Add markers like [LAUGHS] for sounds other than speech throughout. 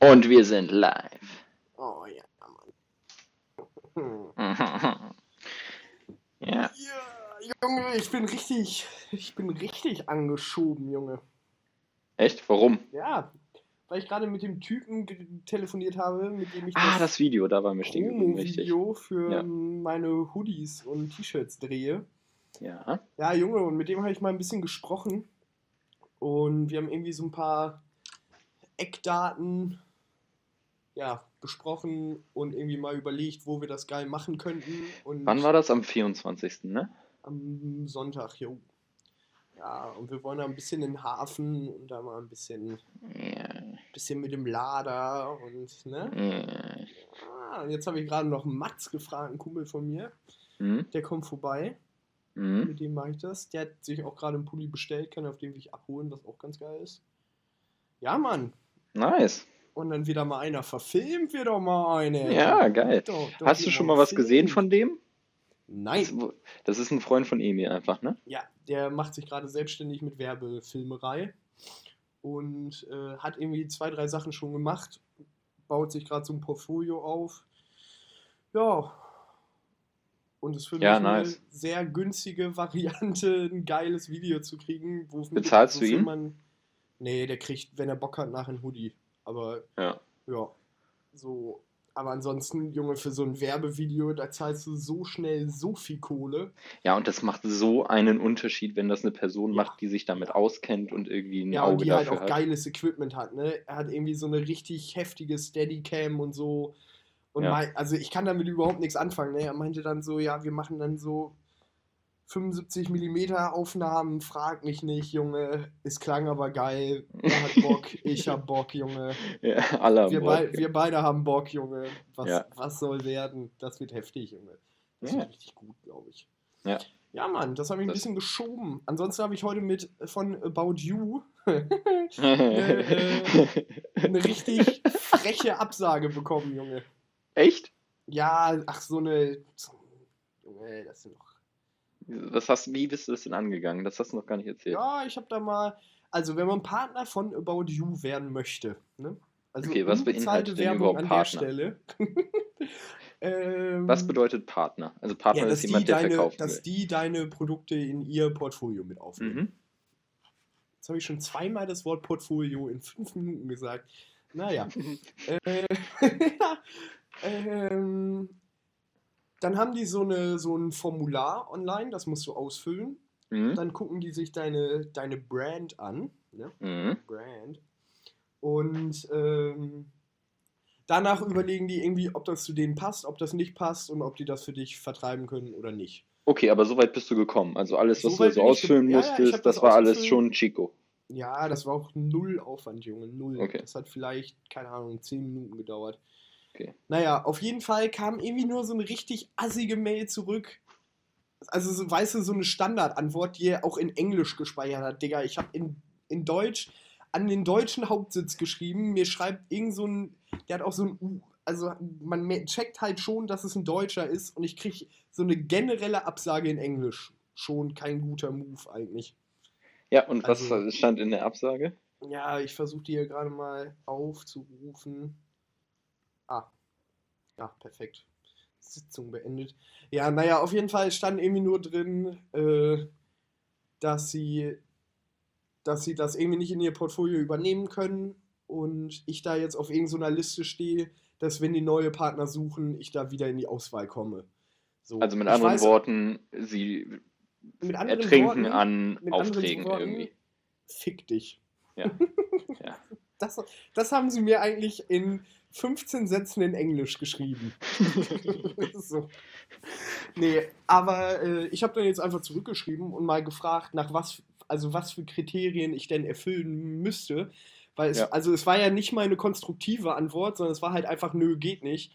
Und wir sind live. Oh ja, Mann. [LAUGHS] ja. Ja, Junge, ich bin richtig, ich bin richtig angeschoben, Junge. Echt? Warum? Ja, weil ich gerade mit dem Typen telefoniert habe, mit dem ich Ah, das Video, da waren wir stehen geblieben, richtig. Promo-Video für Ja. meine Hoodies und T-Shirts drehe. Ja. Ja, Junge, und mit dem habe ich mal ein bisschen gesprochen. Und wir haben irgendwie so ein paar Eckdaten ja, besprochen und irgendwie mal überlegt, wo wir das geil machen könnten. Und Wann war das? Am 24. ne? Am Sonntag, jo. Ja, und wir wollen da ein bisschen in den Hafen und da mal ein bisschen, Ja. bisschen mit dem Lader und, ne? ja. Ah, und jetzt habe ich gerade noch Mats gefragt, ein Kumpel von mir. Hm? Der kommt vorbei. Hm? Mit dem mache ich das. Der hat sich auch gerade einen Pulli bestellt, kann auf den Weg abholen, was auch ganz geil ist. Ja, Mann. Nice. Und dann wieder mal einer verfilmt, wir doch mal eine. Ja, geil. Doch, doch Hast du schon mal was gesehen von dem? Nein. Das, das ist ein Freund von Emil einfach, ne? Ja, der macht sich gerade selbstständig mit Werbefilmerei und äh, hat irgendwie zwei, drei Sachen schon gemacht, baut sich gerade so ein Portfolio auf. Ja. Und es ist für Ja, mich nice. eine sehr günstige [LAUGHS] Variante, ein geiles Video zu kriegen. Wo, Bezahlst du ihn? Man, nee, der kriegt, wenn er Bock hat, nachher ein Hoodie. Aber Ja. ja, so. Aber ansonsten, Junge, für so ein Werbevideo, da zahlst du so schnell so viel Kohle. Ja, und das macht so einen Unterschied, wenn das eine Person Ja. macht, die sich damit auskennt und irgendwie ein Ja, und Auge die halt auch hat. geiles Equipment hat, ne? Er hat irgendwie so eine richtig heftige Steadicam und so. Und Ja. mei- also ich kann damit überhaupt nichts anfangen, ne? Er meinte dann so, ja, wir machen dann so 75 mm Aufnahmen, frag mich nicht, Junge. Es klang aber geil. Er hat Bock, [LAUGHS] ich hab Bock, Junge. Ja, alle Wir, Bock. bei, wir beide haben Bock, Junge. Was, Ja. was soll werden? Das wird heftig, Junge. Das Ja. wird richtig gut, glaube ich. Ja. Ja, Mann, das habe ich ein bisschen geschoben. Ansonsten habe ich heute mit von About You [LAUGHS] eine richtig freche Absage bekommen, Junge. Echt? Ja, ach, so eine. Junge, das sind doch. Was hast, wie bist du das denn angegangen? Das hast du noch gar nicht erzählt. Ja, ich habe da mal. Also, wenn man Partner von About You werden möchte, ne? Also Okay, was beinhaltet denn überhaupt an Partner? [LAUGHS] ähm, Was bedeutet Partner? Also Partner ja, ist die, jemand, der deine, verkaufen dass will. die deine Produkte in ihr Portfolio mit aufnehmen. Mhm. Jetzt habe ich schon zweimal das Wort Portfolio in fünf Minuten gesagt. Naja. [LAUGHS] äh, [LAUGHS] ähm, dann haben die so, eine, so ein Formular online, das musst du ausfüllen. Mhm. Dann gucken die sich deine, deine Brand an. Ne? Mhm. Brand. Und ähm, danach überlegen die irgendwie, ob das zu denen passt, ob das nicht passt und ob die das für dich vertreiben können oder nicht. Okay, aber so weit bist du gekommen. Also alles, was So du so ausfüllen Ja, ja, musstest, hab das, das war alles schon Chico. Ja, das war auch null Aufwand, Junge, null. Okay. Das hat vielleicht, keine Ahnung, zehn Minuten gedauert. Okay. Naja, auf jeden Fall kam irgendwie nur so eine richtig assige Mail zurück. Also, so, weißt du, so eine Standardantwort, die er auch in Englisch gespeichert hat. Digga, ich habe in, in Deutsch an den deutschen Hauptsitz geschrieben. Mir schreibt irgend so ein, der hat auch so ein U. Also, man checkt halt schon, dass es ein Deutscher ist und ich kriege so eine generelle Absage in Englisch. Schon kein guter Move eigentlich. Ja, und was Also- stand in der Absage? Ja, ich versuche die hier gerade mal aufzurufen. Ah. Ja, perfekt. Sitzung beendet. Ja, naja, auf jeden Fall stand irgendwie nur drin, äh, dass sie, dass sie das irgendwie nicht in ihr Portfolio übernehmen können und ich da jetzt auf irgendeiner Liste stehe, dass wenn die neue Partner suchen, ich da wieder in die Auswahl komme. So, Also mit ich anderen weiß- Worten, sie anderen ertrinken Worten, an Aufträgen Worten, irgendwie. Fick dich. Ja. [LAUGHS] ja. Das, das haben sie mir eigentlich in 15 Sätzen in Englisch geschrieben. [LAUGHS] so. Nee, aber äh, ich habe dann jetzt einfach zurückgeschrieben und mal gefragt, nach was, also was für Kriterien ich denn erfüllen müsste. Weil es, Ja. also es war ja nicht mal eine konstruktive Antwort, sondern es war halt einfach, nö, geht nicht.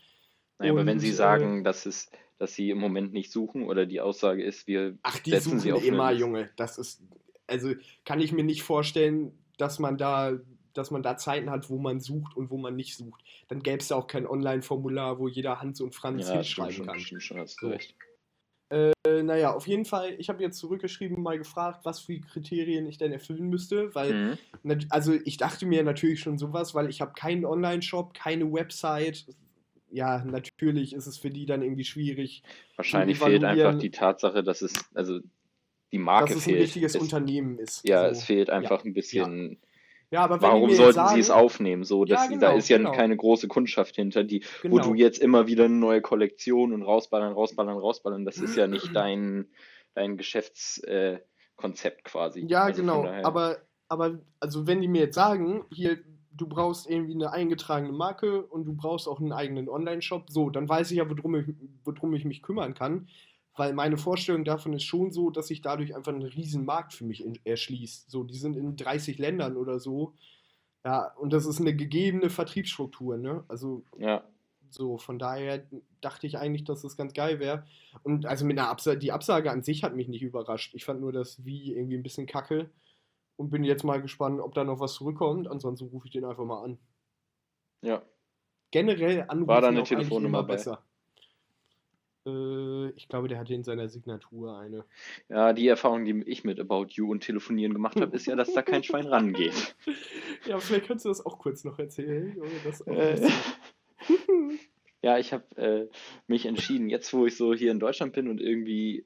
Naja, aber wenn Und, sie äh, sagen, dass, es, dass sie im Moment nicht suchen oder die Aussage ist, wir Ach, die setzen sie suchen auf eine immer. Junge. Das ist, also kann ich mir nicht vorstellen, dass man da, dass man da Zeiten hat, wo man sucht und wo man nicht sucht. Dann gäbe es da auch kein Online-Formular, wo jeder Hans und Franz Ja, hinschreiben schon, kann. stimmt schon, hast du So. recht. Äh, naja, auf jeden Fall, ich habe jetzt zurückgeschrieben, mal gefragt, was für Kriterien ich denn erfüllen müsste, weil, Mhm. also ich dachte mir natürlich schon sowas, weil ich habe keinen Online-Shop, keine Website. Ja, natürlich ist es für die dann irgendwie schwierig, Wahrscheinlich fehlt einfach die Tatsache, dass es, also die dass Marke es ein fehlt. richtiges Es, Unternehmen ist. ja, So. es fehlt Ja, einfach ein ja. bisschen. Ja, aber wenn die Warum sollten sie es sagen, aufnehmen? So, ja, dass, da genau, ist ja genau, keine große Kundschaft hinter, die, wo du genau. jetzt immer wieder eine neue Kollektion und rausballern, rausballern, rausballern. Das ist ja nicht [CLEARS THROAT] dein, dein Geschäftskonzept äh, quasi. Ja, Also genau. Aber, aber, also wenn die mir jetzt sagen, hier, du brauchst irgendwie eine eingetragene Marke und du brauchst auch einen eigenen Online-Shop, so, dann weiß ich ja, worum ich, worum ich mich kümmern kann. Weil meine Vorstellung davon ist schon so, dass sich dadurch einfach ein riesen Markt für mich in, erschließt. So, die sind in 30 Ländern oder so. Ja, und das ist eine gegebene Vertriebsstruktur, ne? Also ja, so, von daher dachte ich eigentlich, dass das ganz geil wäre. Und also mit einer Absage, die Absage an sich hat mich nicht überrascht. Ich fand nur das Wie irgendwie ein bisschen kacke und bin jetzt mal gespannt, ob da noch was zurückkommt. Ansonsten rufe ich den einfach mal an. ja. Generell anrufen War da eine Telefonnummer besser. Äh, ich glaube, der hatte in seiner Signatur eine. Ja, die Erfahrung, die ich mit About You und Telefonieren gemacht habe, ist ja, dass da kein Schwein rangeht. [LAUGHS] Ja, vielleicht kannst du das auch kurz noch erzählen. Äh. [LAUGHS] Ja, ich habe äh, mich entschieden, jetzt wo ich so hier in Deutschland bin und irgendwie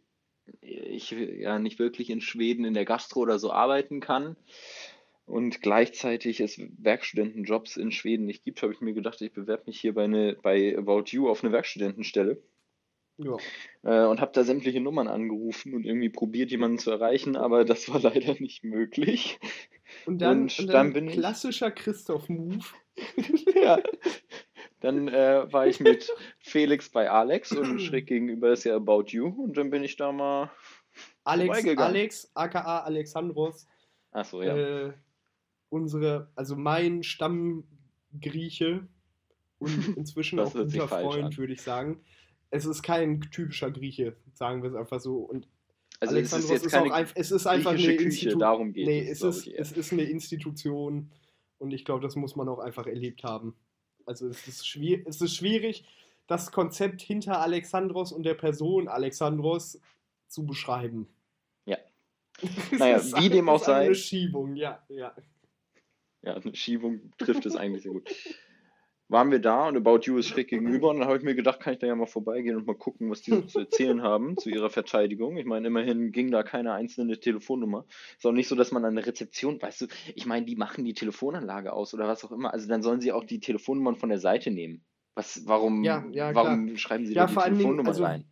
ich ja nicht wirklich in Schweden in der Gastro oder so arbeiten kann und gleichzeitig es Werkstudentenjobs in Schweden nicht gibt, habe ich mir gedacht, ich bewerbe mich hier bei, eine, bei About You auf eine Werkstudentenstelle Ja. äh, und habe da sämtliche Nummern angerufen und irgendwie probiert, jemanden zu erreichen, aber das war [LAUGHS] leider nicht möglich. Und dann, Und und dann dann bin ich- klassischer Christoph-Move. [LAUGHS] Ja. Dann äh, war ich mit [LAUGHS] Felix bei Alex und [CLEARS THROAT] schräg gegenüber ist ja About You und dann bin ich da mal. Alex. Alex, aka Alexandros, Achso, ja. äh, unsere, also mein Stammgrieche und inzwischen auch guter Freund, würde ich sagen. Es ist kein typischer Grieche, sagen wir es einfach so. Und Also es ist Alexandros jetzt ist, keine ein, es ist einfach eine Institution. darum geht nee, es, es, ist, es ist eine Institution und ich glaube, das muss man auch einfach erlebt haben. Also es ist, schwier es ist schwierig, das Konzept hinter Alexandros und der Person Alexandros zu beschreiben. Ja. [LAUGHS] Naja, wie dem auch ist Eine sei. Schiebung, ja, ja. Ja, eine Schiebung trifft es eigentlich sehr gut. Waren wir da und About You ist schräg gegenüber und dann habe ich mir gedacht, kann ich da ja mal vorbeigehen und mal gucken, was die so zu erzählen haben zu ihrer Verteidigung. Ich meine, immerhin ging da keine einzelne Telefonnummer. Ist auch nicht so, dass man an der Rezeption, weißt du, ich meine, die machen die Telefonanlage aus oder was auch immer. Also dann sollen sie auch die Telefonnummern von der Seite nehmen. Was, warum, Ja, ja, warum schreiben sie Ja, da die Telefonnummer also, rein?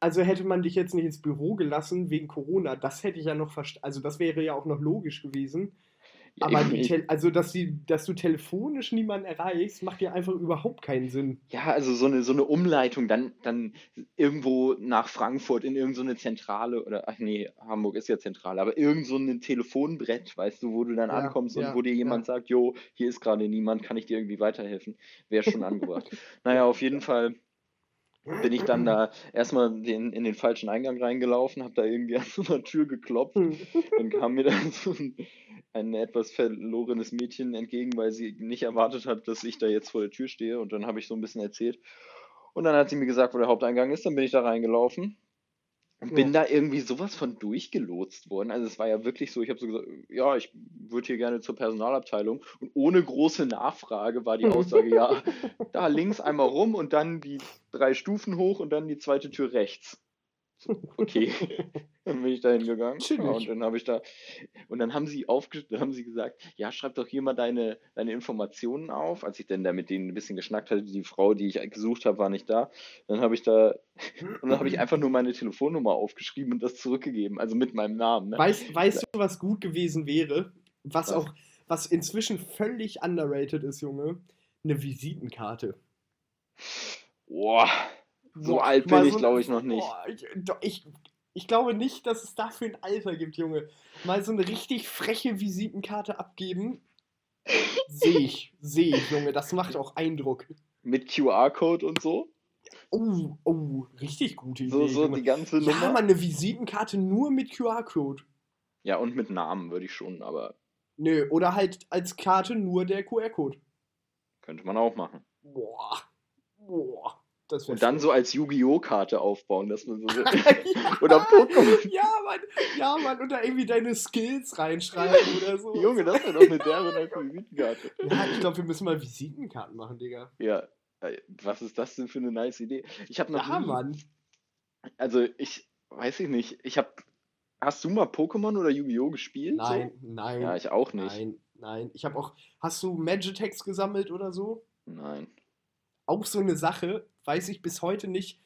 also hätte man dich jetzt nicht ins Büro gelassen wegen Corona, das hätte ich ja noch verstanden. Also das wäre ja auch noch logisch gewesen. Ja, Aber also, dass, die, dass du telefonisch niemanden erreichst, macht ja einfach überhaupt keinen Sinn. Ja, also so eine, so eine Umleitung, dann, dann irgendwo nach Frankfurt in irgendeine Zentrale oder, ach nee, Hamburg ist ja Zentrale, aber irgend so ein Telefonbrett, weißt du, wo du dann Ja, ankommst ja, und wo dir jemand sagt, jo, hier ist gerade niemand, kann ich dir irgendwie weiterhelfen? Wäre schon angebracht. [LAUGHS] Naja, auf jeden Fall bin ich dann da erstmal den, in den falschen Eingang reingelaufen, habe da irgendwie [LAUGHS] an so einer Tür geklopft dann kam mir dann [LAUGHS] so ein, ein etwas verlorenes Mädchen entgegen, weil sie nicht erwartet hat, dass ich da jetzt vor der Tür stehe. Und dann habe ich so ein bisschen erzählt. Und dann hat sie mir gesagt, wo der Haupteingang ist. Dann bin ich da reingelaufen und bin da irgendwie sowas von durchgelotst worden. Also es war ja wirklich so, ich habe so gesagt, ja, ich würde hier gerne zur Personalabteilung. Und ohne große Nachfrage war die Aussage, ja, [LAUGHS] da links einmal rum und dann die drei Stufen hoch und dann die zweite Tür rechts. So, okay. [LAUGHS] Dann bin ich da hingegangen. Ja, und dann habe ich da, und dann haben sie aufge, haben sie gesagt, ja, schreib doch hier mal deine, deine Informationen auf. Als ich dann da mit denen ein bisschen geschnackt hatte, die Frau, die ich gesucht habe, war nicht da. Dann habe ich da, und dann habe ich einfach nur meine Telefonnummer aufgeschrieben und das zurückgegeben, also mit meinem Namen. Ne? Weißt, weißt du, was gut gewesen wäre? Was Was? auch, was inzwischen völlig underrated ist, Junge? Eine Visitenkarte. Boah, so alt bin ich, so- glaube ich, noch nicht. Boah, ich, ich, ich glaube nicht, dass es dafür ein Alter gibt, Junge. Mal so eine richtig freche Visitenkarte abgeben. Sehe ich, sehe ich, Junge. Das macht auch Eindruck. Mit QR-Code und so. Oh, oh, richtig gute Idee. So, so Junge. die ganze ja, Nummer. man, eine Visitenkarte nur mit QR-Code. Ja, und mit Namen würde ich schon, aber Nö, oder halt als Karte nur der QR-Code. könnte man auch machen. Boah. Boah. Und dann schön. so als Yu-Gi-Oh! Karte aufbauen, dass man so. [LAUGHS] [LAUGHS] oder Pokémon. Ja, Mann, ja, Mann, und da irgendwie deine Skills reinschreiben [LAUGHS] oder so. Junge, das wäre doch eine derbe Visitenkarte. Ja, ich glaube, wir müssen mal Visitenkarten machen, Digga. Ja, was ist das denn für eine nice Idee? Ich habe noch Ja, nie, Mann. also ich weiß ich nicht, ich habe, hast du mal Pokémon oder Yu-Gi-Oh! gespielt? Nein, So? nein. Ja, ich auch nicht. Nein, nein. Ich habe auch. Hast du Magitex gesammelt oder so? Nein. Auch so eine Sache, weiß ich bis heute nicht.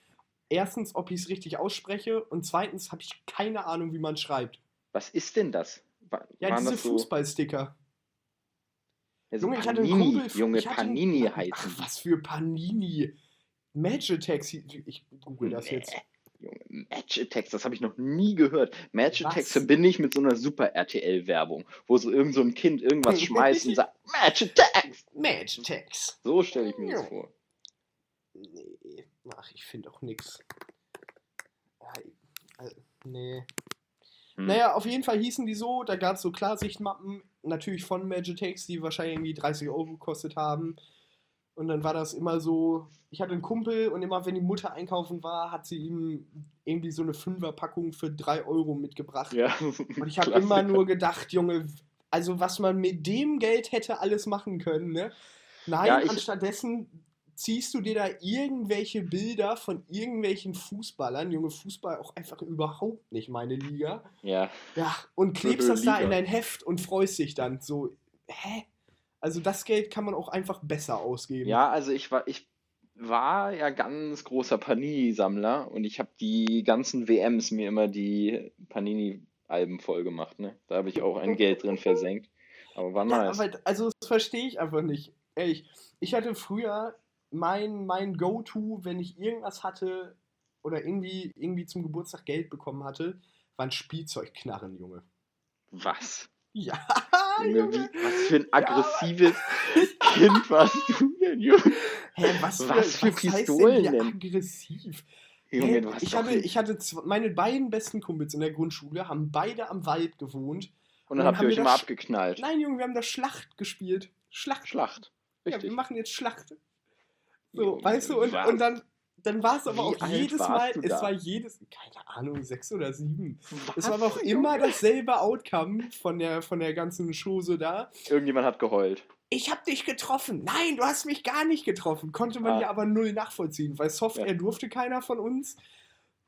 Erstens, ob ich es richtig ausspreche und zweitens habe ich keine Ahnung, wie man schreibt. Was ist denn das? Wa- Ja, diese so, Fußballsticker. ja, so Junge, ich hatte einen Panini, Kumpel. Junge, hatte einen- Panini Ach, heißen die. was für Panini. Magitex. Ich google das Nee, jetzt. Junge, Magitex, das habe ich noch nie gehört. Magitex Was? verbinde ich mit so einer Super RTL-Werbung, wo so irgend so ein Kind irgendwas [LAUGHS] schmeißt und sagt, Magitex! Magitex. So stelle ich mir das vor. Nee. Ach, ich finde auch nix. Ja, also, nee. Hm. Naja, auf jeden Fall hießen die so, da gab es so Klarsichtmappen, natürlich von Magitex, die wahrscheinlich irgendwie 30 Euro gekostet haben. Und dann war das immer so, ich hatte einen Kumpel und immer wenn die Mutter einkaufen war, hat sie ihm irgendwie so eine Fünferpackung für 3 Euro mitgebracht. Ja, Und ich habe immer nur gedacht, Junge, also was man mit dem Geld hätte alles machen können, ne? Nein, Ja, anstattdessen ziehst du dir da irgendwelche Bilder von irgendwelchen Fußballern, Junge, Fußball auch einfach überhaupt nicht meine Liga. Ja, Ja, und klebst das da in dein Heft und freust dich dann so, hä? Also das Geld kann man auch einfach besser ausgeben. ja, also ich war, ich war ja ganz großer Panini-Sammler und ich habe die ganzen WMs mir immer die Panini-Alben voll gemacht, ne? Da habe ich auch ein Geld drin versenkt. Aber war Ja, nice. aber also das verstehe ich einfach nicht. Ehrlich, ich hatte früher mein, mein Go-To, wenn ich irgendwas hatte oder irgendwie, irgendwie zum Geburtstag Geld bekommen hatte, waren Spielzeugknarren, Junge. Was? Ja, Junge, wie, was für ein aggressives Kind warst du denn, Junge? Hä, was für, Was für heißt Pistolen denn aggressiv? Junge, Hä, ich, hatte, ich hatte zw- meine beiden besten Kumpels in der Grundschule, haben beide am Wald gewohnt. Und dann dann habt haben ihr euch immer abgeknallt. Nein, Junge, wir haben da Schlacht gespielt. Schlacht. Schlacht. Ja, wir Richtig. machen jetzt Schlacht. So, weißt du, und, was? und dann, dann war es aber Wie auch jedes Mal, es da? war jedes, keine Ahnung, sechs oder sieben. Es Was? war aber auch immer dasselbe Outcome von der, von der ganzen Chose da. Irgendjemand hat geheult. Ich hab dich getroffen. Nein, du hast mich gar nicht getroffen. Konnte man Ah. ja aber null nachvollziehen, weil Software Ja. durfte keiner von uns.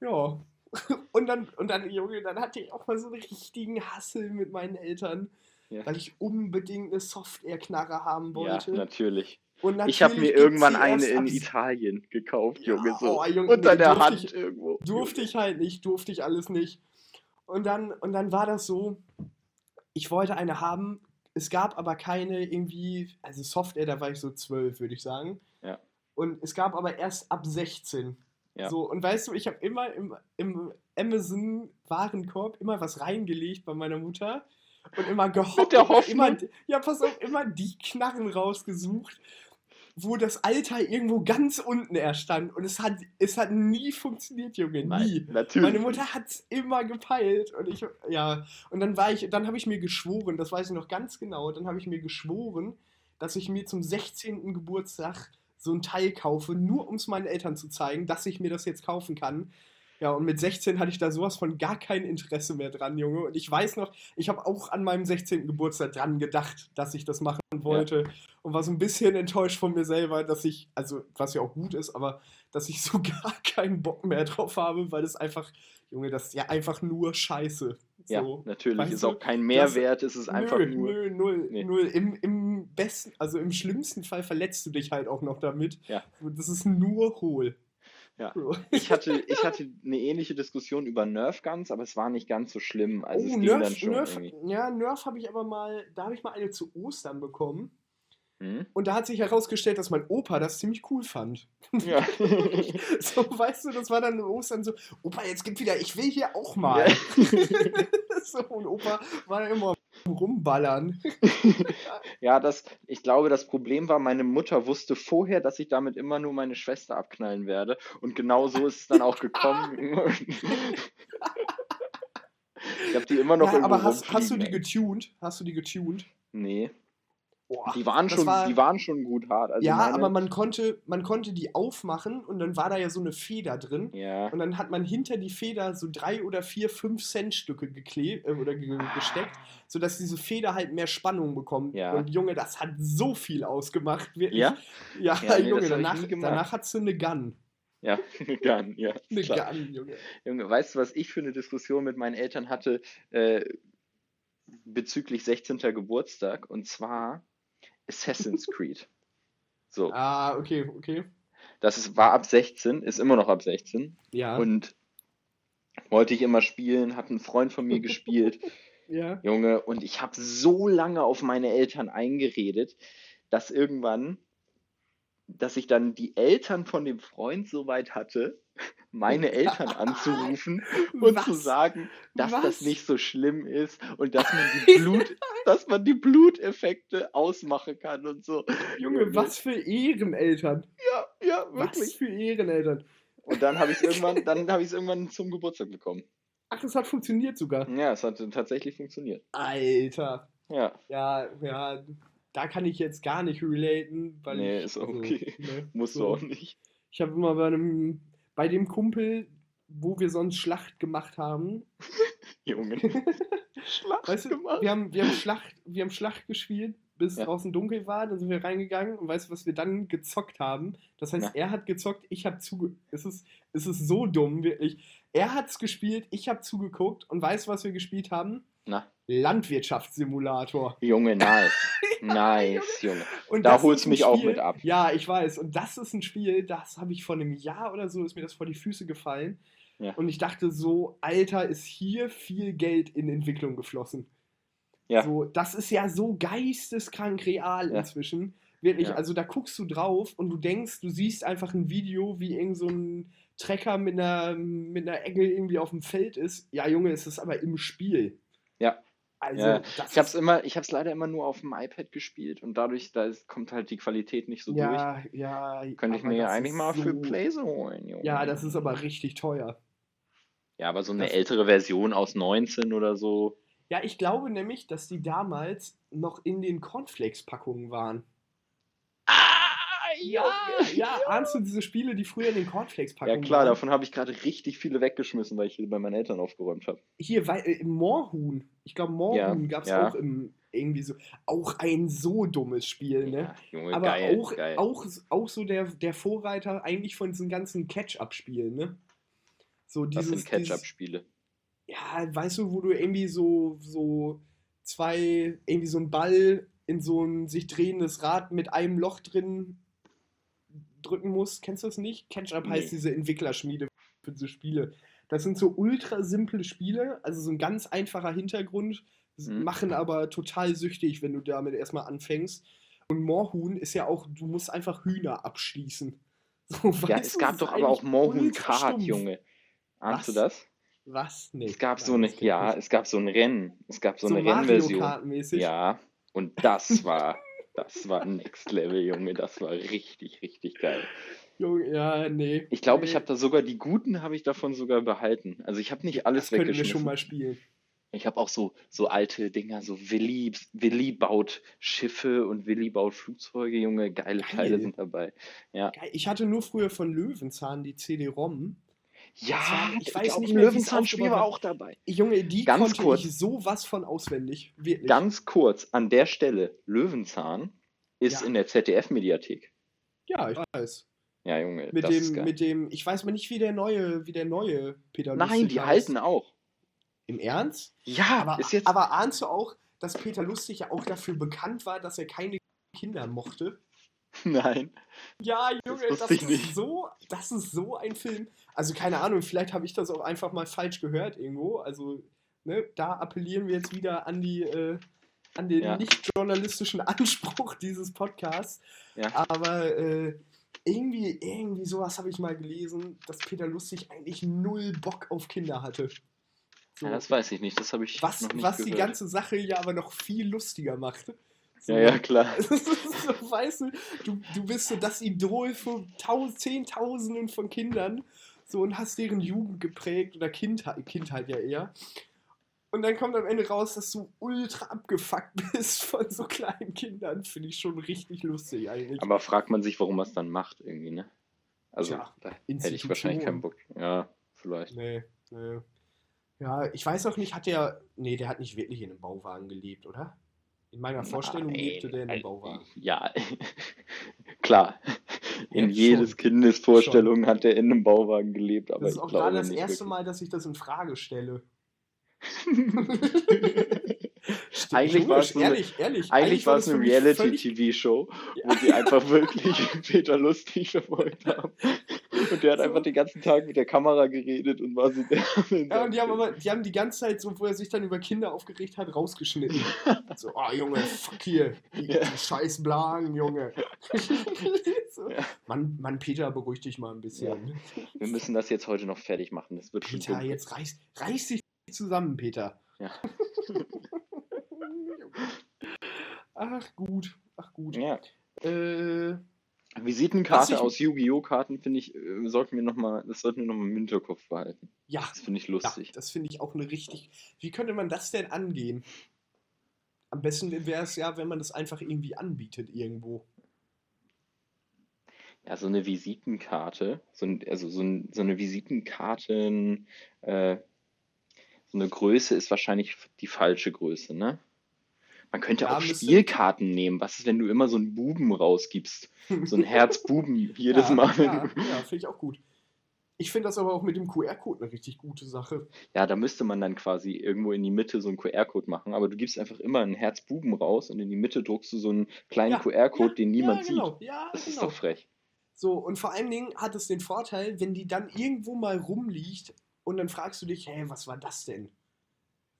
Ja. [LAUGHS] Und dann, und dann, Junge, dann hatte ich auch mal so einen richtigen Hassel mit meinen Eltern, Ja. weil ich unbedingt eine Software-Knarre haben Ja, wollte. natürlich. Ich habe mir irgendwann eine in Italien gekauft, Ja, Junge. So. oh, Junge, Unter nee, der Hand ich- irgendwo. Durfte ich halt nicht, durfte ich alles nicht. Und dann, und dann war das so, ich wollte eine haben, es gab aber keine irgendwie, also Software, da war ich so zwölf, würde ich sagen. Ja. Und es gab aber erst ab 16. Ja. So, und weißt du, ich habe immer im, im Amazon-Warenkorb immer was reingelegt bei meiner Mutter und immer [LAUGHS] gehofft. der Hoffnung? Immer, ja, pass auf, immer die Knarren rausgesucht, wo das Alter irgendwo ganz unten erst stand. Und es hat, es hat nie funktioniert, Junge, nie. Nein, natürlich. Meine Mutter hat es immer gepeilt und ich, ja, und dann war ich, dann habe ich mir geschworen, das weiß ich noch ganz genau, dann habe ich mir geschworen, dass ich mir zum 16. Geburtstag so ein Teil kaufe, nur um es meinen Eltern zu zeigen, dass ich mir das jetzt kaufen kann. Ja, und mit 16 hatte ich da sowas von gar kein Interesse mehr dran, Junge. Und ich weiß noch, ich habe auch an meinem 16. Geburtstag dran gedacht, dass ich das machen wollte. Und war so ein bisschen enttäuscht von mir selber, dass ich, also was ja auch gut ist, aber dass ich so [LAUGHS] gar keinen Bock mehr drauf habe, weil es einfach, Junge, das ist ja einfach nur Scheiße. ja, So. natürlich. Weißt ist du, auch kein das- Mehrwert, es ist einfach nö, nur. nö, null, Nee. null. Im, Im besten, also im schlimmsten Fall verletzt du dich halt auch noch damit. Ja. Das ist nur hohl. Ja. Ich hatte, ich hatte [LAUGHS] eine ähnliche Diskussion über Nerf Guns, aber es war nicht ganz so schlimm. Also es oh, ging dann Nerf, schon Nerf, irgendwie. ja, Nerf habe ich aber mal, da habe ich mal eine zu Ostern bekommen. Hm? Und da hat sich herausgestellt, dass mein Opa das ziemlich cool fand. Ja. [LAUGHS] So, weißt du, das war dann Ostern so, Opa, jetzt gibt wieder, ich will hier auch mal. [LAUGHS] so, und Opa war dann immer rumballern. [LAUGHS] ja, das, ich glaube, das Problem war, meine Mutter wusste vorher, dass ich damit immer nur meine Schwester abknallen werde. Und genau so ist es dann auch gekommen. [LAUGHS] ich habe die immer noch Ja, aber hast, hast du die getuned? Hast du die getuned? Nee. Boah, Die waren, schon, war- die waren schon gut hart. Also ja, meine, aber man konnte, man konnte die aufmachen und dann war da ja so eine Feder drin. Ja. Und dann hat man hinter die Feder so drei oder vier fünf Cent Stücke geklebt äh, oder ge gesteckt, sodass diese Feder halt mehr Spannung bekommt. Ja. Und Junge, das hat so viel ausgemacht. Wirklich. Ja? Ja, Ja, nee, Junge, danach, danach hat sie eine Gun. Ja, [LAUGHS] Gun, ja. [LAUGHS] Eine. Gun, Junge. Junge, weißt du, was ich für eine Diskussion mit meinen Eltern hatte äh, bezüglich 16. Geburtstag? Und zwar Assassin's Creed. So, [LAUGHS] Ah, okay, okay. das ist, war ab 16, ist immer noch ab 16. Ja. Und wollte ich immer spielen, hat ein Freund von mir gespielt, [LAUGHS] ja. Junge, und ich habe so lange auf meine Eltern eingeredet, dass irgendwann, dass ich dann die Eltern von dem Freund so weit hatte, meine [LAUGHS] Eltern anzurufen und zu Was? sagen, dass Was? das nicht so schlimm ist und dass man die [LAUGHS] Blut, dass man die Bluteffekte ausmachen kann und so. Junge, was für Ehreneltern. Ja, ja, Was wirklich. für Ehreneltern. Und dann habe ich es [LAUGHS] irgendwann, dann habe ich es irgendwann zum Geburtstag bekommen. Ach, es hat funktioniert sogar. Ja, es hat tatsächlich funktioniert. Alter. Ja, Ja, ja, da kann ich jetzt gar nicht relaten, weil Nee, ich, ist okay. ne, musst so. du auch nicht. Ich habe immer bei einem, bei dem Kumpel, wo wir sonst Schlacht gemacht haben, [LAUGHS] Junge. Schlacht weißt du, gemacht. wir haben, wir haben Schlacht, wir haben Schlacht gespielt, bis Ja. draußen dunkel war, dann sind wir reingegangen und weißt du, was wir dann gezockt haben? Das heißt, Na. er hat gezockt, ich habe zuge... Es ist, es ist so dumm, wirklich. Er hat's gespielt, ich habe zugeguckt und weißt du, was wir gespielt haben? Na, Landwirtschaftssimulator. Junge, nice. [LAUGHS] Nice, Junge. Und Da holst du mich auch Spiel- mit ab. Ja, ich weiß. Und das ist ein Spiel, das habe ich vor einem Jahr oder so, ist mir das vor die Füße gefallen. Ja. Und ich dachte so, Alter, ist hier viel Geld in Entwicklung geflossen. Ja. So, das ist ja so geisteskrank real inzwischen. Wirklich, also da guckst du drauf und du denkst, du siehst einfach ein Video, wie irgend so ein Trecker mit einer, mit einer Egge irgendwie auf dem Feld ist. Ja, Junge, es ist aber im Spiel. Ja. Also, Ja, Ich hab's ist- immer, ich hab's leider immer nur auf dem iPad gespielt und dadurch, da ist, kommt halt die Qualität nicht so durch. ja, ja. Könnte ich mir ja eigentlich mal für so- Playse holen, Junge. Ja, das ist aber richtig teuer. Ja, aber so eine das- ältere Version aus 19 oder so. Ja, ich glaube nämlich, dass die damals noch in den Cornflakes-Packungen waren. Ja, ja, ahnst du diese Spiele, die früher in den Ja Cornflakes-Packungen klar, waren? davon habe ich gerade richtig viele weggeschmissen, weil ich hier bei meinen Eltern aufgeräumt habe. Hier, weil, äh, Moorhuhn. Ich glaube, Moorhuhn Ja, gab es ja. auch im, irgendwie so. Auch ein so dummes Spiel, ne? Ja, Junge, Aber geil, auch, geil. auch, auch so der, der Vorreiter eigentlich von diesen ganzen Catch-up-Spielen, ne? So das dieses, sind dieses Catch-up-Spiele. ja, weißt du, wo du irgendwie so, so zwei, irgendwie so ein Ball in so ein sich drehendes Rad mit einem Loch drin drücken musst. Kennst du das nicht? Catch-Up heißt Nee. diese Entwicklerschmiede für diese Spiele. Das sind so ultra simple Spiele, also so ein ganz einfacher Hintergrund, Mhm. machen aber total süchtig, wenn du damit erstmal anfängst. Und Moorhuhn ist ja auch, du musst einfach Hühner abschließen. [LAUGHS] So, Ja, es gab doch aber auch ultra Kart. Junge. Ahnst du das? Was? Nee. Es gab so eine, ja, nicht. es gab so ein Rennen. Es gab so, so eine Rennversion. Ja, und das war, [LAUGHS] das war Next Level, Junge. Das war richtig, richtig geil. Junge, ja, nee. Ich glaube, nee, ich habe da sogar die guten habe ich davon sogar behalten. Also ich habe nicht alles Das könnten wir weggeschmissen. schon mal spielen. Ich habe auch so, so alte Dinger, so Willi, Willi baut Schiffe und Willi baut Flugzeuge, Junge, geile Geil. Teile sind dabei. Ja, Geil, Ich hatte nur früher von Löwenzahn die CD-ROM. Ja war- ich ich weiß nicht mehr, Löwenzahnspiel war auch dabei. Junge, die Ganz konnte kurz. ich sowas von auswendig. Wirklich. Ganz kurz, an der Stelle, Löwenzahn ist Ja. in der ZDF-Mediathek. ja, ich weiß. Ja, Junge, Mit das ist dem, geil. mit dem, ich weiß mal nicht, wie der neue, wie der neue Peter Nein, Lustig die heißt. halten auch. Im Ernst? Ja, Aber, ist jetzt. aber ahnst du auch, dass Peter Lustig ja auch dafür bekannt war, dass er keine Kinder mochte? [LAUGHS] Nein. Ja, Junge, das, ich ist so, das ist so ein Film. Also keine Ahnung, vielleicht habe ich das auch einfach mal falsch gehört irgendwo. Also, ne, da appellieren wir jetzt wieder an die, äh, an den Ja. nicht journalistischen [LAUGHS] Anspruch dieses Podcasts. Ja. Aber äh, irgendwie, irgendwie sowas habe ich mal gelesen, dass Peter Lustig eigentlich null Bock auf Kinder hatte. So, Ja, das weiß ich nicht. Das habe ich was noch nicht was gehört. die ganze Sache ja aber noch viel lustiger macht. So, Ja, ja, klar. [LAUGHS] so, weißt du, du, du bist so das Idol von taus Zehntausenden von Kindern so und hast deren Jugend geprägt oder Kindheit, Kindheit ja eher. Und dann kommt am Ende raus, dass du ultra abgefuckt [LAUGHS] bist von so kleinen Kindern. Finde ich schon richtig lustig eigentlich. Aber fragt man sich, warum man es dann macht, irgendwie, ne? Also, Tja, da hätte ich wahrscheinlich keinen Bock. Ja, vielleicht. Nee, nee. Ja, ich weiß auch nicht, hat der. Nee, der hat nicht wirklich in einem Bauwagen gelebt, oder? In meiner Vorstellung Nein, lebte der in einem also, Bauwagen. Ja, [LAUGHS] klar. In Ja, jedes schon. Kindes Vorstellung hat er in einem Bauwagen gelebt, aber Das ist auch gerade das nicht erste wirklich. Mal, dass ich das in Frage stelle. [LAUGHS] Eigentlich war es so eine- ehrlich, ehrlich. Eigentlich war es das eine mich völlig- Reality-TV-Show, wo sie einfach [LAUGHS] wirklich Peter Lustig verfolgt haben. Und der hat So. einfach den ganzen Tag mit der Kamera geredet und war so der. [LAUGHS] Ja, und die haben aber, die haben die ganze Zeit, so, wo er sich dann über Kinder aufgeregt hat, rausgeschnitten. [LAUGHS] so, ah Junge, fuck hier, die, Ja. die scheiß Blagen, Junge. [LAUGHS] so. Ja. Mann, Mann, Peter, beruhig dich mal ein bisschen. Wir müssen das jetzt heute noch fertig machen. Das wird schon Peter, dumm. jetzt reiß, reiß dich zusammen, Peter. Ja. ach gut, ach gut. Ja. Äh, Visitenkarte aus Yu-Gi-Oh! Karten finde ich, äh, sollten wir noch mal, das sollten wir nochmal im Hinterkopf behalten. ja, Das finde ich ja, lustig. das finde ich auch eine richtig. Wie könnte man das denn angehen? Am besten wäre es ja, wenn man das einfach irgendwie anbietet irgendwo. Ja, so eine Visitenkarte, so, ein, also so, ein, so eine Visitenkarten, äh, so eine Größe ist wahrscheinlich die falsche Größe, ne? Man könnte Ja, auch Spielkarten nehmen. Was ist, wenn du immer so einen Buben rausgibst? So ein [LAUGHS] Herzbuben jedes ja, Mal. Ja, ja finde ich auch gut. Ich finde das aber auch mit dem QR-Code eine richtig gute Sache. Ja, da müsste man dann quasi irgendwo in die Mitte so einen QR-Code machen, aber du gibst einfach immer einen Herzbuben raus und in die Mitte druckst du so einen kleinen Ja, QR-Code, ja, den niemand ja, genau, sieht. Ja, Das ist genau. doch frech. So, und vor allen Dingen hat es den Vorteil, wenn die dann irgendwo mal rumliegt und dann fragst du dich, hey, was war das denn?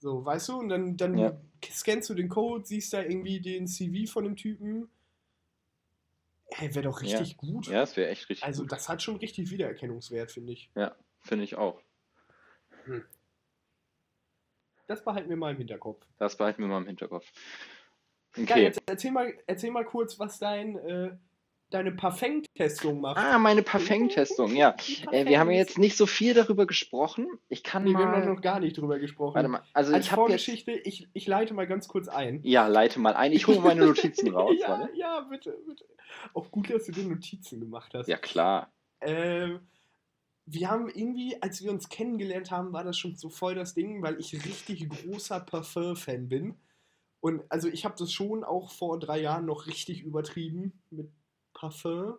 So, weißt du, und dann, dann Ja. scannst du den Code, siehst da irgendwie den CV von dem Typen. Hey, wäre doch Ja. richtig gut. Ja, das wäre echt richtig Also, gut. das hat schon richtig Wiedererkennungswert, finde ich. Ja, finde ich auch. Das behalten wir mal im Hinterkopf. Das behalten wir mal im Hinterkopf. Ja, Okay. jetzt erzähl mal, erzähl mal kurz, was dein, äh, deine Parfum-Testung macht. Ah, meine Parfum-Testung, ja. [LAUGHS] Die Äh, wir haben ja jetzt nicht so viel darüber gesprochen. Ich kann Nee, wir haben mal. noch gar nicht drüber gesprochen. Warte mal, also Als ich habe jetzt. Vorgeschichte, ich, ich leite mal ganz kurz ein. Ja, leite mal ein. Ich hole meine [LAUGHS] Notizen raus. ja, warte. ja, bitte, bitte. Auch gut, dass du dir Notizen gemacht hast. Ja, klar. Ähm, wir haben irgendwie, als wir uns kennengelernt haben, war das schon so voll das Ding, weil ich richtig großer Parfum-Fan bin. Und also ich habe das schon auch vor drei Jahren noch richtig übertrieben mit Parfum.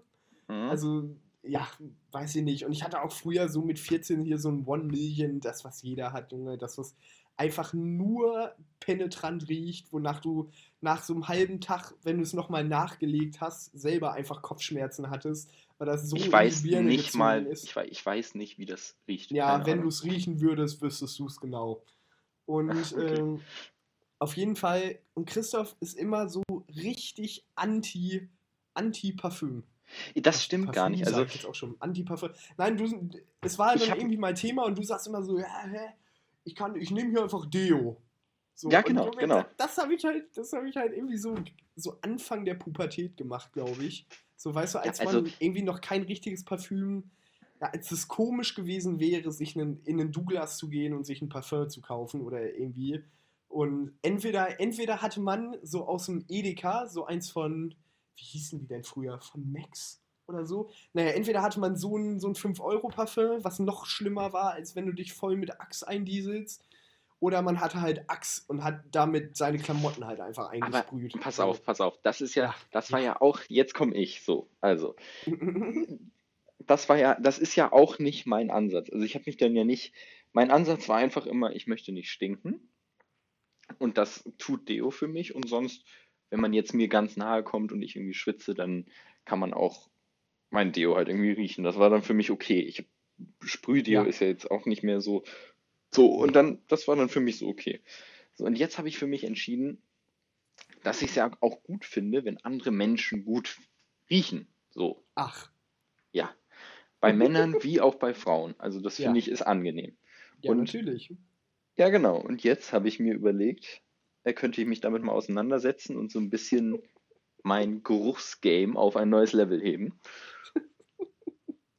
Mhm. Also, ja, weiß ich nicht. Und ich hatte auch früher so mit 14 hier so ein One Million, das, was jeder hat, Junge, das, was einfach nur penetrant riecht, wonach du nach so einem halben Tag, wenn du es nochmal nachgelegt hast, selber einfach Kopfschmerzen hattest, weil das so ich weiß nicht mal, ist. ich, ich weiß nicht, wie das riecht. Ja, wenn du es riechen würdest, wüsstest du es genau. Und Okay. ähm, auf jeden Fall, und Christoph ist immer so richtig anti, anti-Parfüm. Das stimmt gar Parfüm nicht. sag Also, ich jetzt auch schon. Anti-Parfüm. Nein, du, es war Ich dann hab- irgendwie mal Thema und du sagst immer so, ja, hä, ich kann, ich nehme hier einfach Deo. So, Ja, genau, Junge, genau. da- Das habe ich halt, das habe ich halt irgendwie so, so Anfang der Pubertät gemacht, glaube ich. So, weißt du, als also- man irgendwie noch kein richtiges Parfüm, ja, als es komisch gewesen wäre, sich einen, in einen Douglas zu gehen und sich ein Parfum zu kaufen oder irgendwie. Und entweder, entweder hatte man so aus dem Edeka, so eins von, wie hießen die denn früher? Von Max oder so. Naja, entweder hatte man so ein, so ein 5-Euro-Parfum, was noch schlimmer war, als wenn du dich voll mit Axe eindieselst. Oder man hatte halt Axe und hat damit seine Klamotten halt einfach aber eingesprüht. pass So. auf, pass auf. Das ist Ja, das war ja auch, jetzt komme ich so. Also, [LAUGHS] das war ja, das ist ja auch nicht mein Ansatz. Also ich habe mich dann ja nicht, mein Ansatz war einfach immer, ich möchte nicht stinken. Und das tut Deo für mich. Und sonst, wenn man jetzt mir ganz nahe kommt und ich irgendwie schwitze, dann kann man auch mein Deo halt irgendwie riechen. Das war dann für mich okay. Ich Sprühdeo Ja. ist ja jetzt auch nicht mehr so, so. Und dann, das war dann für mich so okay. So, und jetzt habe ich für mich entschieden, dass ich es ja auch gut finde, wenn andere Menschen gut riechen. So, Ach, ja. Bei Männern wie auch bei Frauen. Also das Ja. finde ich ist angenehm. ja, Und- natürlich. Ja, genau. Und jetzt habe ich mir überlegt, könnte ich mich damit mal auseinandersetzen und so ein bisschen mein Geruchsgame auf ein neues Level heben.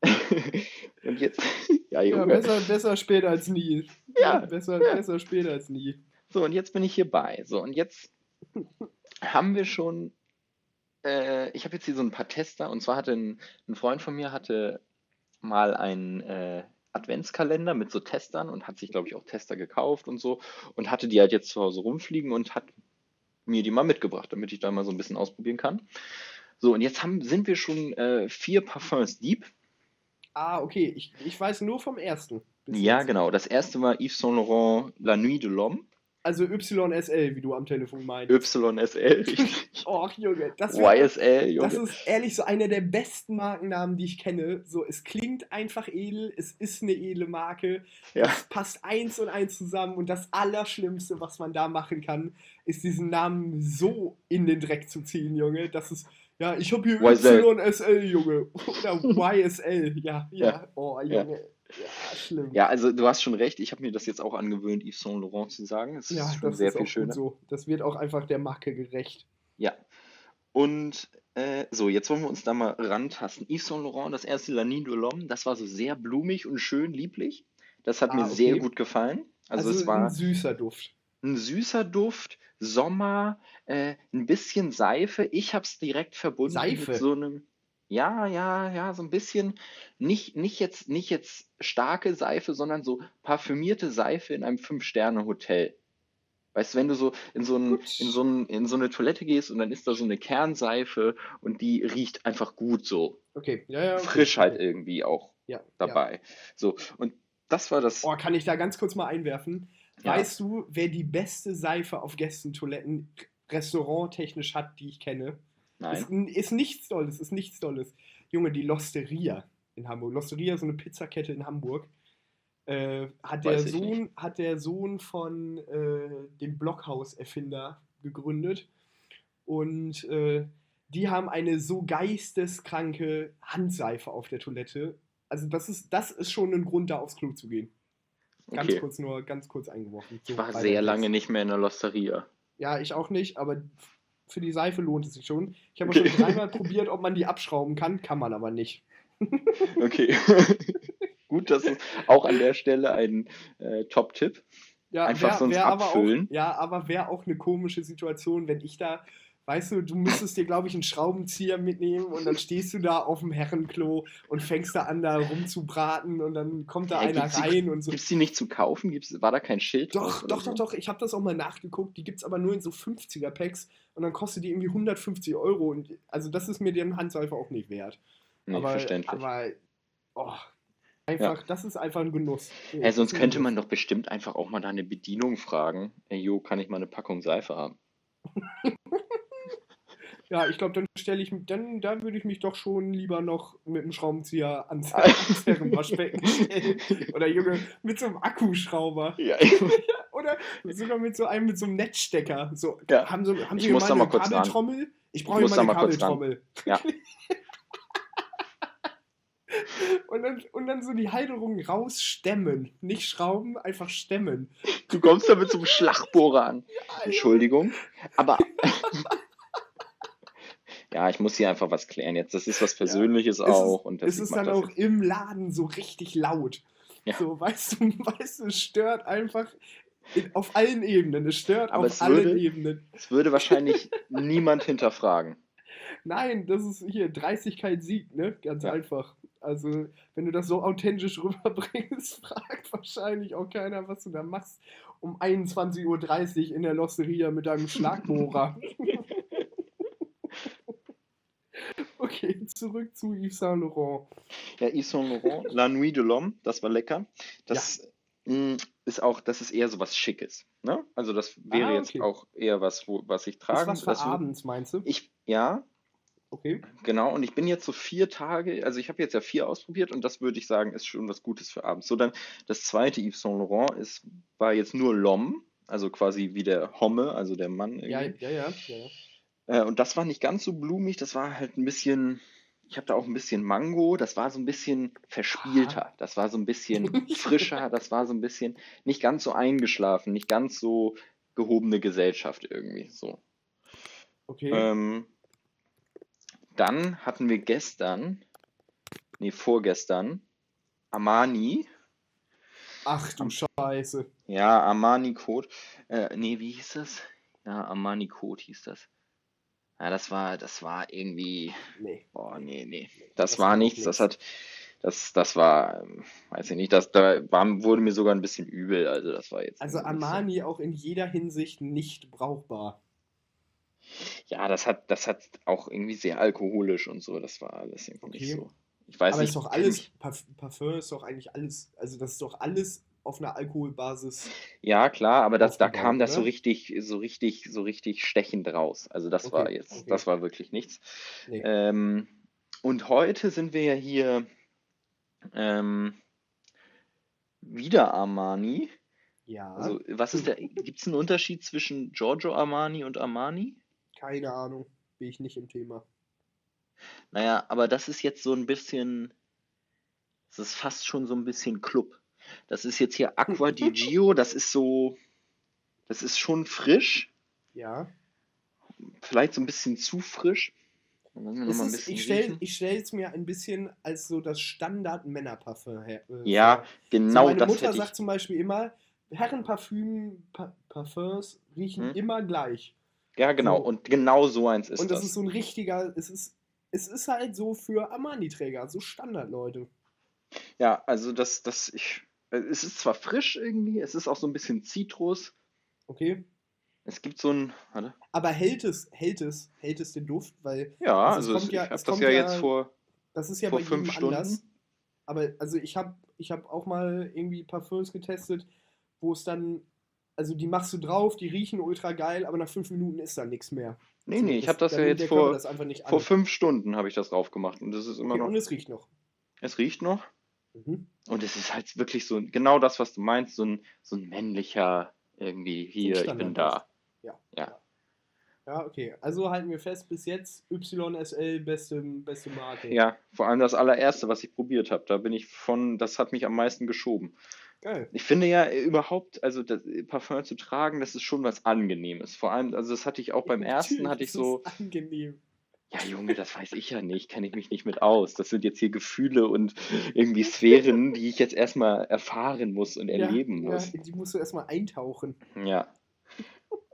[LAUGHS] und jetzt, [LAUGHS] ja, Ja, besser, besser spät als nie. Ja, besser, ja. besser spät als nie. So, und jetzt bin ich hierbei. So, und jetzt haben wir schon, äh, ich habe jetzt hier so ein paar Tester, und zwar hatte ein, ein Freund von mir hatte mal einen äh, Adventskalender mit so Testern und hat sich, glaube ich, auch Tester gekauft und so und hatte die halt jetzt zu Hause rumfliegen und hat mir die mal mitgebracht, damit ich da mal so ein bisschen ausprobieren kann. So, und jetzt haben, sind wir schon äh, vier Parfums deep. Ah, okay. Ich, ich weiß nur vom ersten. Ja, genau. Das erste war Yves Saint Laurent La Nuit de l'Homme. Also YSL, wie du am Telefon meinst. YSL, richtig. Och, Junge, das, wird, YSL, Junge. das ist ehrlich so einer der besten Markennamen, die ich kenne. So, es klingt einfach edel, es ist eine edle Marke, ja. es passt eins und eins zusammen und das Allerschlimmste, was man da machen kann, ist diesen Namen so in den Dreck zu ziehen, Junge. Das ist, ja, ich habe hier YSL. YSL, Junge. Oder YSL, ja, ja. Ja. Oh. Junge. Ja, schlimm. ja, also du hast schon recht. Ich habe mir das jetzt auch angewöhnt, Yves Saint Laurent zu sagen. Es Ja, ist schon das sehr ist viel auch schöner. gut so. Das wird auch einfach der Marke gerecht. Ja. Und äh, so, jetzt wollen wir uns da mal rantasten. Yves Saint Laurent, das erste La de l'Homme, das war so sehr blumig und schön lieblich. Das hat Ah, mir sehr okay. gut gefallen. Also, Also, es war ein süßer Duft. ein süßer Duft, Sommer, äh, ein bisschen Seife. Ich habe es direkt verbunden Seife? mit so einem, ja, ja, ja, so ein bisschen, nicht, nicht jetzt, nicht jetzt starke Seife, sondern so parfümierte Seife in einem Fünf-Sterne-Hotel. Weißt du, wenn du so in so, ein, in, so ein, in so eine Toilette gehst und dann ist da so eine Kernseife und die riecht einfach gut so. Okay, ja, ja. Okay. Frisch halt irgendwie auch Ja, Ja. dabei. So, und das war das. Oh, kann ich da ganz kurz mal einwerfen? Ja. Weißt du, wer die beste Seife auf Gästentoiletten restauranttechnisch hat, die ich kenne? Nein. Ist, ist nichts Dolles, ist nichts Dolles. Junge, die Losteria in Hamburg. Losteria ist so eine Pizzakette in Hamburg. Äh, hat, der Sohn, hat der Sohn von äh, dem Blockhaus-Erfinder gegründet. Und äh, die haben eine so geisteskranke Handseife auf der Toilette. Also das ist, das ist schon ein Grund, da aufs Klo zu gehen. Ganz Okay. kurz nur, ganz kurz eingeworfen. So Ich war sehr lange nicht mehr in der Losteria. Ja, ich auch nicht, aber für die Seife lohnt es sich schon. Ich habe auch schon dreimal probiert, ob man die abschrauben kann, kann man aber nicht. [LAUGHS] Okay. [LAUGHS] Gut, das ist auch an der Stelle ein äh, Top-Tipp. Ja, Einfach sonst aber auch, abfüllen. ja, aber wäre auch eine komische Situation, wenn ich da, weißt du, du müsstest dir, glaube ich, einen Schraubenzieher mitnehmen und dann stehst du da auf dem Herrenklo und fängst da an, da rumzubraten und dann kommt da Ja, einer gibt's die- rein und so. Gibt es die nicht zu kaufen? Gibt's, war da kein Schild? Doch, doch, so? doch, doch. Ich habe das auch mal nachgeguckt. Die gibt es aber nur in so 50er-Packs und dann kostet die irgendwie 150 Euro. Und also das ist mir den Handseife auch nicht wert. Nee, aber, verständlich. aber oh, einfach, das ist einfach ein Genuss. Ey, Das sonst könnte man doch bestimmt einfach auch mal da eine Bedienung fragen. Ey, jo, kann ich mal eine Packung Seife haben? [LAUGHS] Ja, ich glaube, dann stelle ich, dann, da würde ich mich doch schon lieber noch mit dem Schraubenzieher [LAUGHS] ans, ans Herrenwaschbecken stellen. Oder Junge, mit so einem Akkuschrauber. [LAUGHS] Ja, [LAUGHS] Oder sogar mit so einem mit so einem Netzstecker. So, Ja. haben, so, haben Ich Sie muss mal da eine mal kurz ran. Kabeltrommel? Ich brauche mal eine kurz ran. Kabeltrommel. Ja. und, dann, und dann so die Halterung rausstemmen. Nicht schrauben, einfach stemmen. du kommst da mit so einem Schlagbohrer an. Entschuldigung. Aber. Ja, ich muss hier einfach was klären jetzt. Das ist was Persönliches Es auch. ist, und es ist dann auch jetzt. im Laden so richtig laut. Ja. So, weißt du, [LAUGHS] weißt du, es stört einfach in, auf allen Ebenen. Es stört Aber auf es allen würde- Ebenen. Das würde wahrscheinlich [LAUGHS] niemand hinterfragen. Nein, das ist hier Dreistigkeit siegt, ne? Ganz Ja. einfach. Also, wenn du das so authentisch [LAUGHS] rüberbringst, fragt wahrscheinlich auch keiner, was du da machst um 21.30 Uhr in der Losteria mit deinem Schlagbohrer. Okay, [LAUGHS] zurück zu Yves Saint Laurent. Ja, Yves Saint Laurent, La Nuit de l'Homme, das war lecker. Das mh, ist auch, das ist eher so was Schickes. Ne? Also das wäre Ah, jetzt okay. auch eher was, wo, was ich Ist tragen was für abends, meinst du? Ich, ja, Okay. genau. Und ich bin jetzt so vier Tage, also ich habe jetzt ja vier ausprobiert und das würde ich sagen, ist schon was Gutes für abends. So dann das zweite Yves Saint Laurent ist, war jetzt nur L'Homme, also quasi wie der Homme, also der Mann. Ja, irgendwie. ja, ja. ja, ja. Äh, und das war nicht ganz so blumig, das war halt ein bisschen, ich habe da auch ein bisschen Mango, das war so ein bisschen verspielter, das war so ein bisschen [LAUGHS] frischer, das war so ein bisschen nicht ganz so eingeschlafen, nicht ganz so gehobene Gesellschaft irgendwie so. Okay. Ähm, dann hatten wir gestern, nee, vorgestern, Armani. Ach du Scheiße. Ja, Armani Code. Äh, nee, wie hieß das? Ja, Armani Code hieß das. Ja, das war, das war irgendwie. Nee. Boah, nee, nee. Das, Das war auch nichts. Das hat. Das, das war, weiß ich nicht, das, da war, wurde mir sogar ein bisschen übel. Also, das war jetzt. Also nicht so- Armani auch in jeder Hinsicht nicht brauchbar. Ja, das hat, das hat auch irgendwie sehr alkoholisch und so. Das war alles irgendwie nicht Okay. so. Ich weiß Aber nicht. ist doch alles, Parfum ist doch eigentlich alles, also das ist doch alles auf einer Alkoholbasis. Ja, klar, aber das, da kam das so oder? richtig, so richtig, so richtig stechend raus. Also das war Okay, jetzt, okay. das war wirklich nichts. Nee. Ähm, und heute sind wir ja hier ähm, wieder Armani. ja, Also was ist der, gibt es einen Unterschied zwischen Giorgio Armani und Armani? keine Ahnung, bin ich nicht im Thema. Naja, aber das ist jetzt so ein bisschen, das ist fast schon so ein bisschen Club. Das ist jetzt hier Aqua di Gio, das ist so, das ist schon frisch, Ja, vielleicht so ein bisschen zu frisch. Ist, ich stelle ich es mir ein bisschen als so das Standard-Männerparfum her. äh, Ja, vor. So, genau meine das Mutter sagt zum Beispiel immer, Herrenparfüm, pa Parfums riechen Hm? immer gleich. Ja, genau. so. Und genau so eins ist Und das das. ist so ein richtiger, es ist, es ist halt so für Armani-Träger, so Standard, Leute. Ja, also das, das, ich, es ist zwar frisch irgendwie, es ist auch so ein bisschen Zitrus. Okay? Es gibt so ein, warte. Aber hält es, hält es, hält es den Duft, weil Ja, Also also, es, ja- ich habe das ja jetzt vor, das ist ja vor bei fünf Stunden. anders. Aber also ich habe ich hab auch mal irgendwie Parfüms getestet, wo es dann, also die machst du drauf, die riechen ultra geil, aber nach fünf Minuten ist da nichts mehr. Nee, So, nee, ich habe das ja jetzt vor, das einfach nicht an. vor fünf Stunden habe ich das drauf gemacht und das ist immer okay, noch, und es riecht noch. es riecht noch Mhm. und es ist halt wirklich so, genau das, was du meinst, so ein, so ein männlicher irgendwie, hier, ich bin da. Ja. Ja. Ja, okay. Also halten wir fest, bis jetzt YSL beste, beste Marke. Ja, vor allem das allererste, was ich probiert habe, da bin ich von, das hat mich am meisten geschoben. Geil. Ich finde ja äh, überhaupt, also das äh, Parfum zu tragen, das ist schon was Angenehmes. Vor allem, also das hatte ich auch beim ersten, hatte ich so, angenehm. Ja Junge, das weiß ich ja nicht, kenne ich mich nicht mit aus. Das sind jetzt hier Gefühle und irgendwie Sphären, die ich jetzt erstmal erfahren muss und erleben ja, muss. Ja, die musst du erstmal eintauchen. Ja.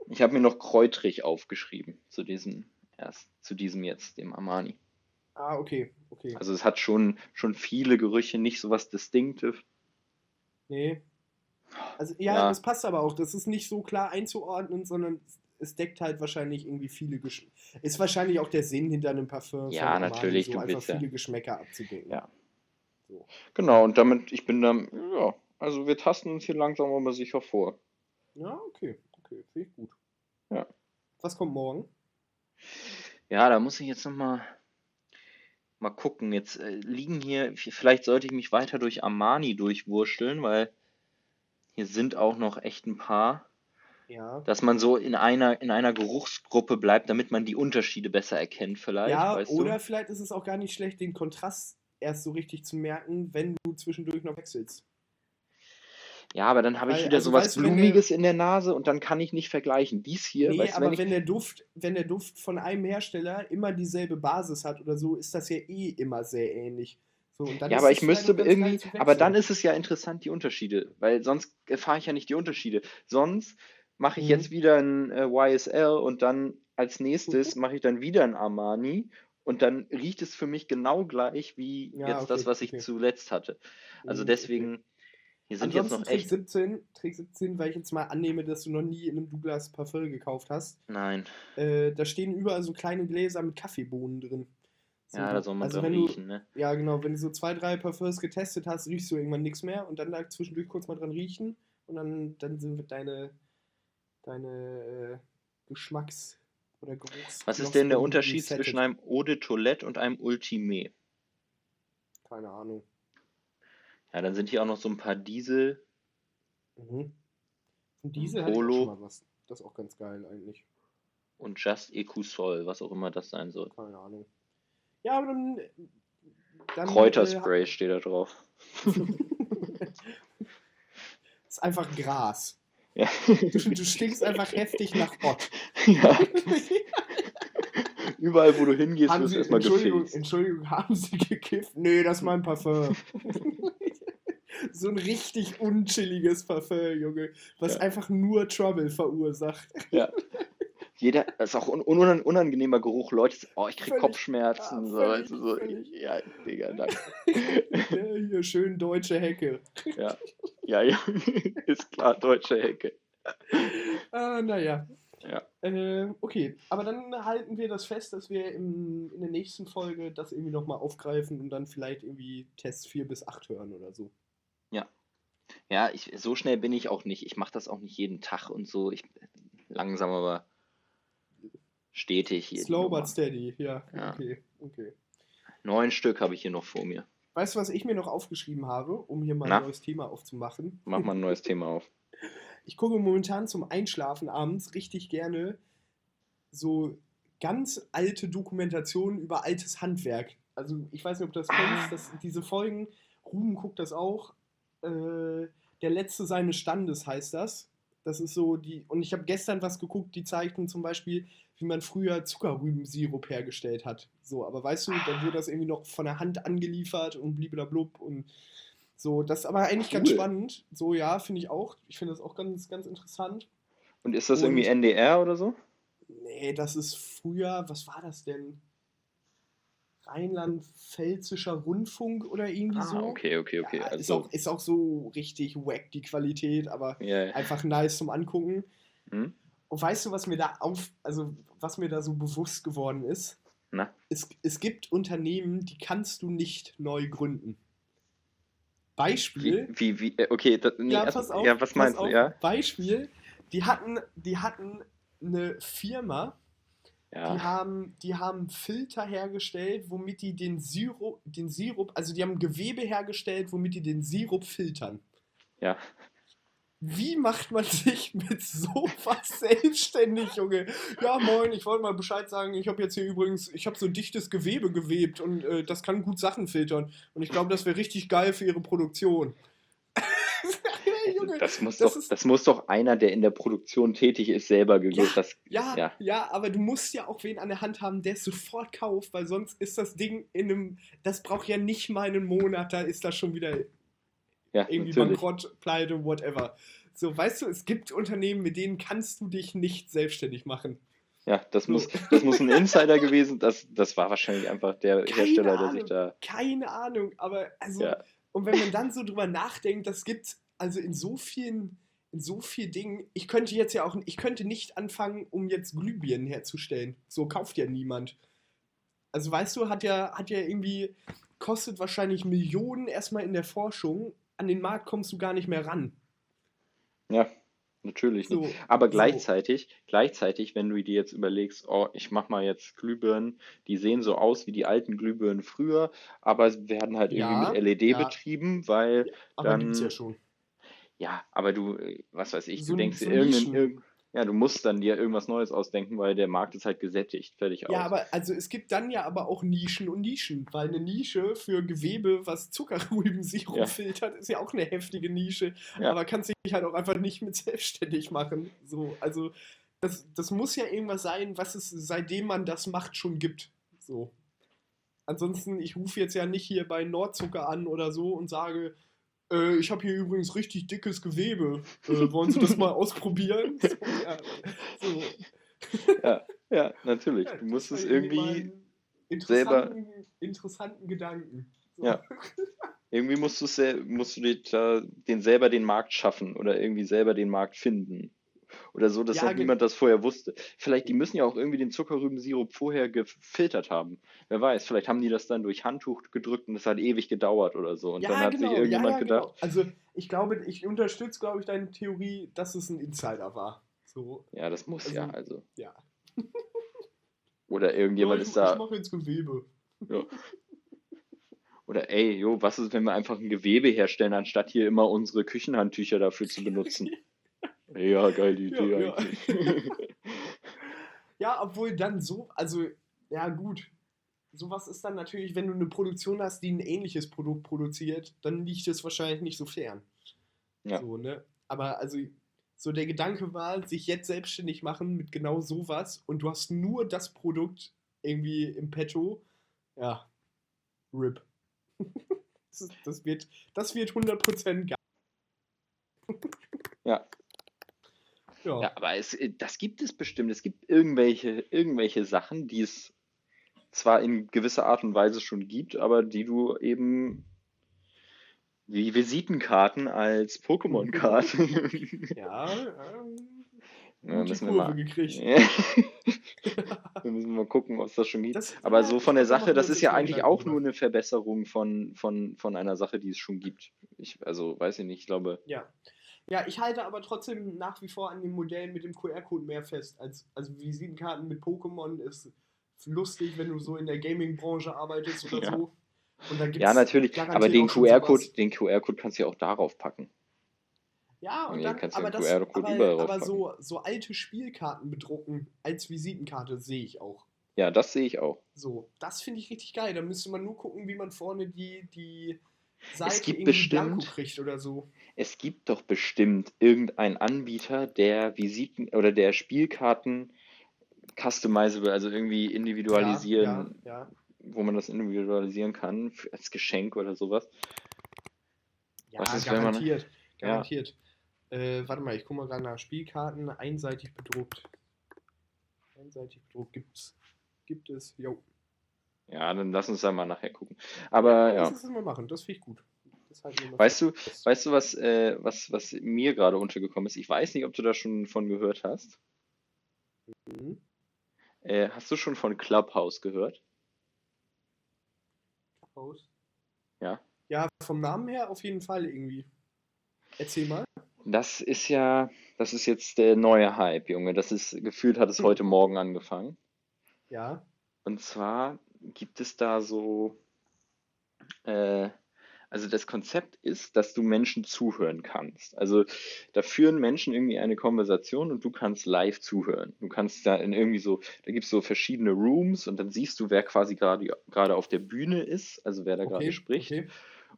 Ich habe mir noch Kräutrig aufgeschrieben zu diesem erst, zu diesem jetzt, dem Armani. Ah, okay, okay. Also es hat schon, schon viele Gerüche, nicht so was Distinctive. Nee. Also ja, Ja. das passt aber auch. Das ist nicht so klar einzuordnen, sondern es deckt halt wahrscheinlich irgendwie viele Geschmäcker. Ist wahrscheinlich auch der Sinn hinter einem Parfum. Ja, natürlich, So einfach viele Geschmäcker abzudecken. Ja. So. Genau, und damit, ich bin dann, ja, also wir tasten uns hier langsam aber sicher vor. Ja, okay, okay, finde ich gut. Ja. Was kommt morgen? Ja, da muss ich jetzt nochmal mal gucken. Jetzt äh, liegen hier, vielleicht sollte ich mich weiter durch Armani durchwursteln, weil hier sind auch noch echt ein paar, Ja. dass man so in einer, in einer Geruchsgruppe bleibt, damit man die Unterschiede besser erkennt, vielleicht, Ja, weißt oder du? vielleicht ist es auch gar nicht schlecht, den Kontrast erst so richtig zu merken, wenn du zwischendurch noch wechselst. Ja, aber dann habe ich wieder also sowas weißt wenn der- Blumiges in der Nase und dann kann ich nicht vergleichen. Dies hier, Nee, weißt aber wenn ich, wenn der Duft, wenn der Duft von einem Hersteller immer dieselbe Basis hat oder so, ist das ja eh immer sehr ähnlich. So, Ja, aber ich müsste irgendwie, aber dann ist es ja interessant, die Unterschiede, weil sonst erfahre ich ja nicht die Unterschiede. Sonst mache ich Mhm. jetzt wieder ein äh, YSL und dann als nächstes mache ich dann wieder ein Armani und dann riecht es für mich genau gleich wie Ja, jetzt das, okay, was ich okay. zuletzt hatte. Also Mhm, deswegen, hier sind Ansonsten jetzt noch Trick echt, 17, Trick 17, weil ich jetzt mal annehme, dass du noch nie in einem Douglas Parfum gekauft hast. nein, Äh, da stehen überall so kleine Gläser mit Kaffeebohnen drin. So, ja, da soll man also so wenn du, riechen, ne? Ja, genau, wenn du so zwei, drei Parfums getestet hast, riechst du irgendwann nichts mehr und dann da zwischendurch kurz mal dran riechen und dann, dann sind deine, deine äh, Geschmacks- oder Geruchs. Was ist denn der Unterschied resettet. zwischen einem Eau de Toilette und einem Ultimé? Keine Ahnung. Ja, dann sind hier auch noch so ein paar Diesel. Mhm. Und diese hatte ich auch Polo. schon mal was. Das ist auch ganz geil eigentlich. und Just Ecusol, was auch immer das sein soll. Keine Ahnung. Ja, aber dann. dann Kräuterspray steht da drauf. Äh, [LAUGHS] ist einfach Gras. Ja. Du, du stinkst einfach heftig nach Ott. [LAUGHS] ja. Überall, wo du hingehst, haben wirst du erstmal Entschuldigung, gefilzt. Entschuldigung, haben Sie gekifft? Nee, das ist mein Parfum. [LAUGHS] so ein richtig unchilliges Parfum, Junge, was Ja. einfach nur Trouble verursacht. Ja. [LAUGHS] Jeder, das ist auch ein un unangenehmer Geruch. Leute, oh, ich krieg Völlig. Kopfschmerzen. Ja, so, du, so. völlig. Ja, Digga, danke. [LAUGHS] Ja, hier schön deutsche Hecke. Ja, ja, ja. [LAUGHS] ist klar, deutsche Hecke. Ah, naja. Ja. Äh, okay, aber dann halten wir das fest, dass wir im, in der nächsten Folge das irgendwie nochmal aufgreifen und dann vielleicht irgendwie Tests 4 bis 8 hören oder so. Ja, ich, so schnell bin ich auch nicht. Ich mache das auch nicht jeden Tag und so. Ich langsam, aber stetig. jede Slow but steady, ja. Ja. Okay, okay. Neun Stück habe ich hier noch vor mir. Weißt du, was ich mir noch aufgeschrieben habe, um hier mal Na? ein neues Thema aufzumachen? Mach mal ein neues Thema auf. [LAUGHS] Ich gucke momentan zum Einschlafen abends richtig gerne so ganz alte Dokumentationen über altes Handwerk. Also ich weiß nicht, ob du das kennst, dass diese Folgen, Ruben guckt das auch, äh, Der Letzte seines Standes heißt das. Das ist so die, und ich habe gestern was geguckt, die zeigten zum Beispiel, wie man früher Zuckerrübensirup hergestellt hat. So, aber weißt du, dann wurde das irgendwie noch von der Hand angeliefert und bliblablub und so. Das ist aber eigentlich ganz Cool. spannend. So, ja, finde ich auch. Ich finde das auch ganz, ganz interessant. Und ist das Und- irgendwie NDR oder so? Nee, das ist früher, was war das denn? Rheinland-Pfälzischer Rundfunk oder irgendwie so. Ah, okay, okay, okay. Ja, ist, also, auch, ist auch so richtig wack, die Qualität, aber ja. einfach nice zum Angucken. Hm? Und weißt du, was mir da auf, also was mir da so bewusst geworden ist? Na? Es, es gibt Unternehmen, die kannst du nicht neu gründen. Beispiel. Wie, wie, wie, äh, okay, das, nee, ja, pass auf. ja, was meinst auf. du, ja? Beispiel, die hatten, die hatten eine Firma, die Ja, haben, die haben Filter hergestellt, womit die den Sirup, den Sirup, also die haben Gewebe hergestellt, womit die den Sirup filtern. ja. Wie macht man sich mit sowas [LAUGHS] selbstständig, Junge? Ja, moin, ich wollte mal Bescheid sagen, ich habe jetzt hier übrigens, ich habe so dichtes Gewebe gewebt und äh, das kann gut Sachen filtern. Und ich glaube, das wäre richtig geil für ihre Produktion. [LAUGHS] Junge, Das muss, das doch, ist- das muss doch einer, der in der Produktion tätig ist, selber gewählt. Ja, das, Ja, ja, Ja. aber du musst ja auch wen an der Hand haben, der es sofort kauft, weil sonst ist das Ding in einem, das braucht ja nicht mal einen Monat, da ist das schon wieder ja, irgendwie natürlich. bankrott, pleite, whatever. So, weißt du, es gibt Unternehmen, mit denen kannst du dich nicht selbstständig machen. Ja, das So. muss, das muss ein Insider gewesen. Das, das war wahrscheinlich einfach der Keine Hersteller, der sich Ahnung. da. Keine Ahnung, aber also, Ja. und wenn man dann so drüber nachdenkt, das gibt also in so vielen, in so vielen Dingen, ich könnte jetzt ja auch, ich könnte nicht anfangen, um jetzt Glühbirnen herzustellen. So kauft ja niemand. Also weißt du, hat ja, hat ja irgendwie, kostet wahrscheinlich Millionen erstmal in der Forschung, an den Markt kommst du gar nicht mehr ran. Ja, natürlich. So, nicht. Aber so. gleichzeitig, gleichzeitig, wenn du dir jetzt überlegst, oh, ich mach mal jetzt Glühbirnen, die sehen so aus wie die alten Glühbirnen früher, aber werden halt Ja, irgendwie mit LED ja. betrieben, weil, Aber dann- gibt's ja schon. Ja, aber du, äh, was weiß ich, So- du denkst dir irgendein, Nischen. irgend, ja, du musst dann dir irgendwas Neues ausdenken, weil der Markt ist halt gesättigt, fertig aus. Ja, aber also es gibt dann ja aber auch Nischen und Nischen, weil eine Nische für Gewebe, was Zuckerrübensirup Ja. filtert, ist ja auch eine heftige Nische, Ja. aber kannst dich halt auch einfach nicht mit [LAUGHS] selbstständig machen. So, also das, das muss ja irgendwas sein, was es seitdem man das macht schon gibt. So. Ansonsten, ich rufe jetzt ja nicht hier bei Nordzucker an oder so und sage, äh, ich habe hier übrigens richtig dickes Gewebe. Äh, wollen Sie das mal ausprobieren? [LAUGHS] So, ja, so. Ja, natürlich. Ja, Du musst es irgendwie, einen selber- interessanten, interessanten Gedanken. So. Ja. irgendwie musst musst du dir den selber den Markt schaffen oder irgendwie selber den Markt finden. Oder so, dass Ja, halt niemand das vorher wusste. Vielleicht, die müssen ja auch irgendwie den Zuckerrübensirup vorher gefiltert haben. Wer weiß, vielleicht haben die das dann durch Handtuch gedrückt und das hat ewig gedauert oder so. Und Ja, dann hat genau, sich irgendjemand ja, ja, gedacht, Genau. Also ich glaube, ich unterstütze, glaube ich, deine Theorie, dass es ein Insider war. So, ja, das muss Also, ja, also. [LAUGHS] ja. Oder irgendjemand Ja, ich, ist da. Ich mache jetzt Gewebe. Oder ey, jo, was ist, wenn wir einfach ein Gewebe herstellen, anstatt hier immer unsere Küchenhandtücher dafür zu benutzen? [LAUGHS] ja, geile Idee Ja, ja. eigentlich. [LAUGHS] Ja, obwohl dann so, also, ja gut. Sowas ist dann natürlich, wenn du eine Produktion hast, die ein ähnliches Produkt produziert, dann liegt es wahrscheinlich nicht so fern. Ja. So, ne? Aber also, so der Gedanke war, sich jetzt selbstständig machen mit genau sowas und du hast nur das Produkt irgendwie im Petto. Ja, RIP. [LAUGHS] Das, das, wird, das wird 100% geil. Ja. Ja. Ja, aber es, äh, das gibt es bestimmt. Es gibt irgendwelche, irgendwelche Sachen, die es zwar in gewisser Art und Weise schon gibt, aber die du eben wie Visitenkarten als Pokémon-Karten. [LAUGHS] Ja, ähm, [LAUGHS] Ja, müssen wir mal. gekriegt. [LAUGHS] wir müssen mal gucken, ob es das schon gibt. Das- Aber ja, so von der Sache, das ist ja eigentlich auch nur eine Verbesserung von, von, von einer Sache, die es schon gibt. Ich, also weiß ich nicht, ich glaube. Ja. Ja, ich halte aber trotzdem nach wie vor an dem Modell mit dem QR-Code mehr fest. Als, also Visitenkarten mit Pokémon ist lustig, wenn du so in der Gaming-Branche arbeitest oder [LAUGHS] Ja. so. Und Ja, natürlich, aber den QR-Code, den QR-Code kannst du ja auch darauf packen. Ja, und Nee, dann, kannst du aber, den das, aber, aber so, so alte Spielkarten bedrucken als Visitenkarte sehe ich auch. Ja, das sehe ich auch. So, das finde ich richtig geil. Da müsste man nur gucken, wie man vorne die, die Seite gibt irgendwie bestimmt- so. Es gibt doch bestimmt irgendeinen Anbieter, der Visiten oder der Spielkarten customizable, also irgendwie individualisieren, Ja, ja, wo man das individualisieren kann, als Geschenk oder sowas. ja. Was ja ist, man- garantiert. Ja. Garantiert. Äh, warte mal, ich gucke mal gerade nach Spielkarten. Einseitig bedruckt. Einseitig bedruckt gibt's. Gibt es. Jo. Ja, dann lass uns da mal nachher gucken. Aber ja. Lass uns das mal machen. Das finde ich gut. Weißt du, fest. weißt du, was, äh, was, was mir gerade untergekommen ist? Ich weiß nicht, ob du da schon von gehört hast. Mhm. Äh, hast du schon von Clubhouse gehört? Aus. Ja. Ja, vom Namen her auf jeden Fall irgendwie. Erzähl mal. Das ist ja, das ist jetzt der neue Hype, Junge. Das ist, gefühlt hat es [LAUGHS] heute Morgen angefangen. Ja. Und zwar gibt es da so, äh, also das Konzept ist, dass du Menschen zuhören kannst. Also da führen Menschen irgendwie eine Konversation und du kannst live zuhören. Du kannst da in irgendwie so, da gibt es so verschiedene Rooms und dann siehst du, wer quasi gerade gerade auf der Bühne ist, also wer da gerade Okay. spricht. Okay.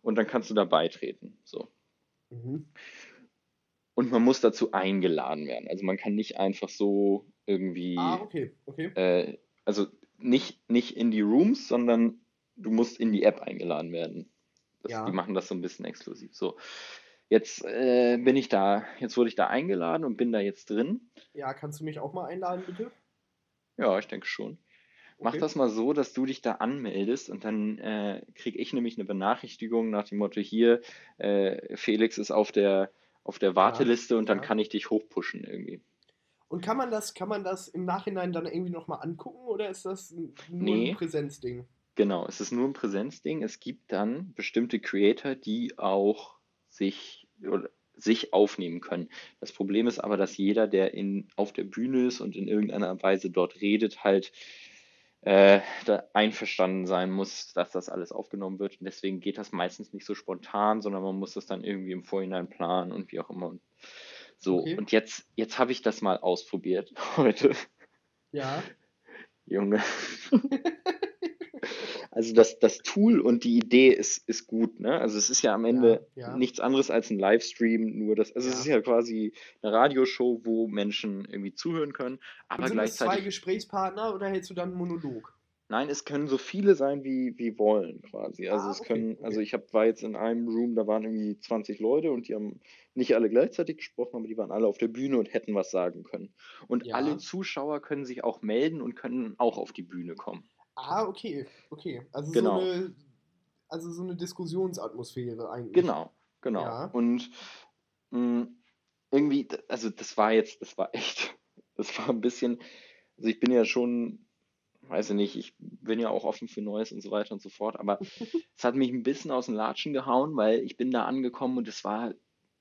Und dann kannst du da beitreten. So. Mhm. Und man muss dazu eingeladen werden. Also man kann nicht einfach so irgendwie, Ah, okay. Okay. äh, also nicht, nicht in die Rooms, sondern du musst in die App eingeladen werden. Das, Ja. Die machen das so ein bisschen exklusiv. So, jetzt äh, bin ich da, jetzt wurde ich da eingeladen und bin da jetzt drin. Ja, kannst du mich auch mal einladen, bitte? Ja, ich denke schon. Mach Okay. das mal so, dass du dich da anmeldest und dann äh, kriege ich nämlich eine Benachrichtigung nach dem Motto hier, äh, Felix ist auf der, auf der Warteliste und dann ja. kann ich dich hochpushen irgendwie. Und kann man das, kann man das im Nachhinein dann irgendwie nochmal angucken oder ist das nur Nee. ein Präsenzding? Genau, es ist nur ein Präsenzding. Es gibt dann bestimmte Creator, die auch sich, oder sich aufnehmen können. Das Problem ist aber, dass jeder, der in, auf der Bühne ist und in irgendeiner Weise dort redet, halt äh, da einverstanden sein muss, dass das alles aufgenommen wird. Und deswegen geht das meistens nicht so spontan, sondern man muss das dann irgendwie im Vorhinein planen und wie auch immer. Und so, Okay. und jetzt, jetzt habe ich das mal ausprobiert [LAUGHS] heute. Ja. Junge. [LAUGHS] Also das, das Tool und die Idee ist, ist gut, ne? Also es ist ja am Ende Ja, ja. nichts anderes als ein Livestream, nur das, also es Ja. ist ja quasi eine Radioshow, wo Menschen irgendwie zuhören können, aber Und sind das zwei gleichzeitig, Gesprächspartner oder hältst du dann einen Monolog? Nein, es können so viele sein, wie, wie wollen quasi. Also Ah, es okay, können, okay. also ich hab, war jetzt in einem Room, da waren irgendwie 20 Leute und die haben nicht alle gleichzeitig gesprochen, aber die waren alle auf der Bühne und hätten was sagen können. Und Ja. alle Zuschauer können sich auch melden und können auch auf die Bühne kommen. Ah, okay, okay. Also Genau. so eine, also so eine Diskussionsatmosphäre eigentlich. Genau, genau. Ja. Und mh, irgendwie, d- also das war jetzt, das war echt, [LAUGHS] das war ein bisschen, also ich bin ja schon, weiß ich nicht, ich bin ja auch offen für Neues und so weiter und so fort, aber [LAUGHS] es hat mich ein bisschen aus den Latschen gehauen, weil ich bin da angekommen und es war,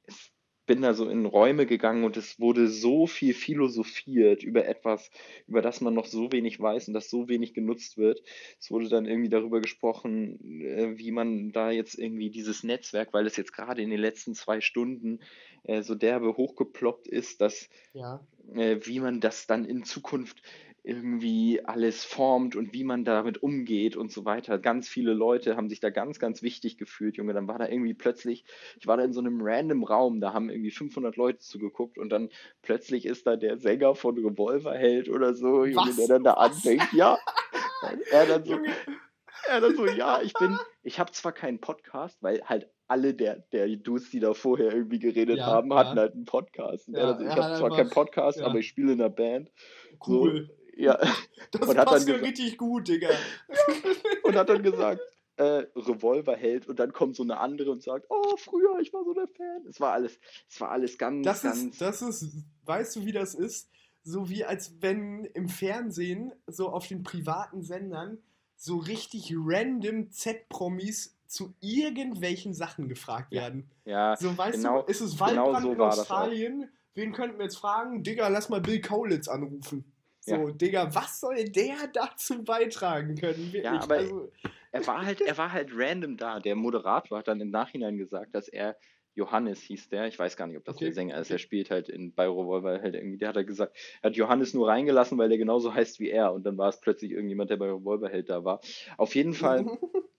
ich bin da so in Räume gegangen und es wurde so viel philosophiert über etwas, über das man noch so wenig weiß und das so wenig genutzt wird. Es wurde dann irgendwie darüber gesprochen, äh, wie man da jetzt irgendwie dieses Netzwerk, weil es jetzt gerade in den letzten zwei Stunden äh, so derbe hochgeploppt ist, dass Ja. äh, wie man das dann in Zukunft irgendwie alles formt und wie man damit umgeht und so weiter. Ganz viele Leute haben sich da ganz, ganz wichtig gefühlt, Junge. Dann war da irgendwie plötzlich, ich war da in so einem random Raum, da haben irgendwie 500 Leute zugeguckt und dann plötzlich ist da der Sänger von Revolverheld oder so, Junge, Was? der dann da Was? anfängt. Ja, er dann so, er dann so, ja, ich bin, ich habe zwar keinen Podcast, weil halt alle der, der Dudes, die da vorher irgendwie geredet Ja, haben, ja. hatten halt einen Podcast. Ja, dann so, er ich habe zwar keinen Podcast, ja. aber ich spiele in einer Band. Cool. So, ja, [LAUGHS] Das Und hat passt dann mir richtig gut, Digga. [LAUGHS] und hat dann gesagt, äh, Revolverheld und dann kommt so eine andere und sagt, oh, früher, ich war so der Fan. Es war alles, es war alles ganz, Das ganz. ist, das ist, weißt du, wie das ist? So wie als wenn im Fernsehen, so auf den privaten Sendern, so richtig random Z-Promis zu irgendwelchen Sachen gefragt Ja, werden. ja, So, weißt genau- du, ist es genau Waldbrand so in. Australien? Wen könnten wir jetzt fragen? Digga, lass mal Bill Kaulitz anrufen. So, Ja. Digga, was soll der [LAUGHS] dazu beitragen können? Wirklich? Ja, aber- also, er war halt, er war halt random da. Der Moderator hat dann im Nachhinein gesagt, dass er Johannes hieß der, ich weiß gar nicht, ob das Okay, der Sänger ist, er spielt halt in bei Revolver halt irgendwie, der hat halt gesagt, er hat Johannes nur reingelassen, weil der genauso heißt wie er und dann war es plötzlich irgendjemand, der bei Revolverheld da war. Auf jeden Fall [LAUGHS]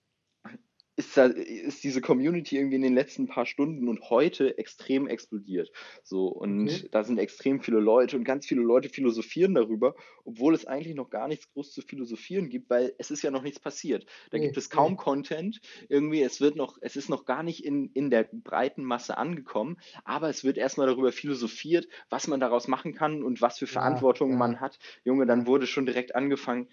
ist, da, ist diese Community irgendwie in den letzten paar Stunden und heute extrem explodiert. So, und Okay. da sind extrem viele Leute und ganz viele Leute philosophieren darüber, obwohl es eigentlich noch gar nichts groß zu philosophieren gibt, weil es ist ja noch nichts passiert. Da Nee, gibt es kaum nee. Content. Irgendwie, es wird noch, es ist noch gar nicht in, in der breiten Masse angekommen, aber es wird erstmal darüber philosophiert, was man daraus machen kann und was für Ja, Verantwortung ja. man hat. Junge, dann wurde schon direkt angefangen.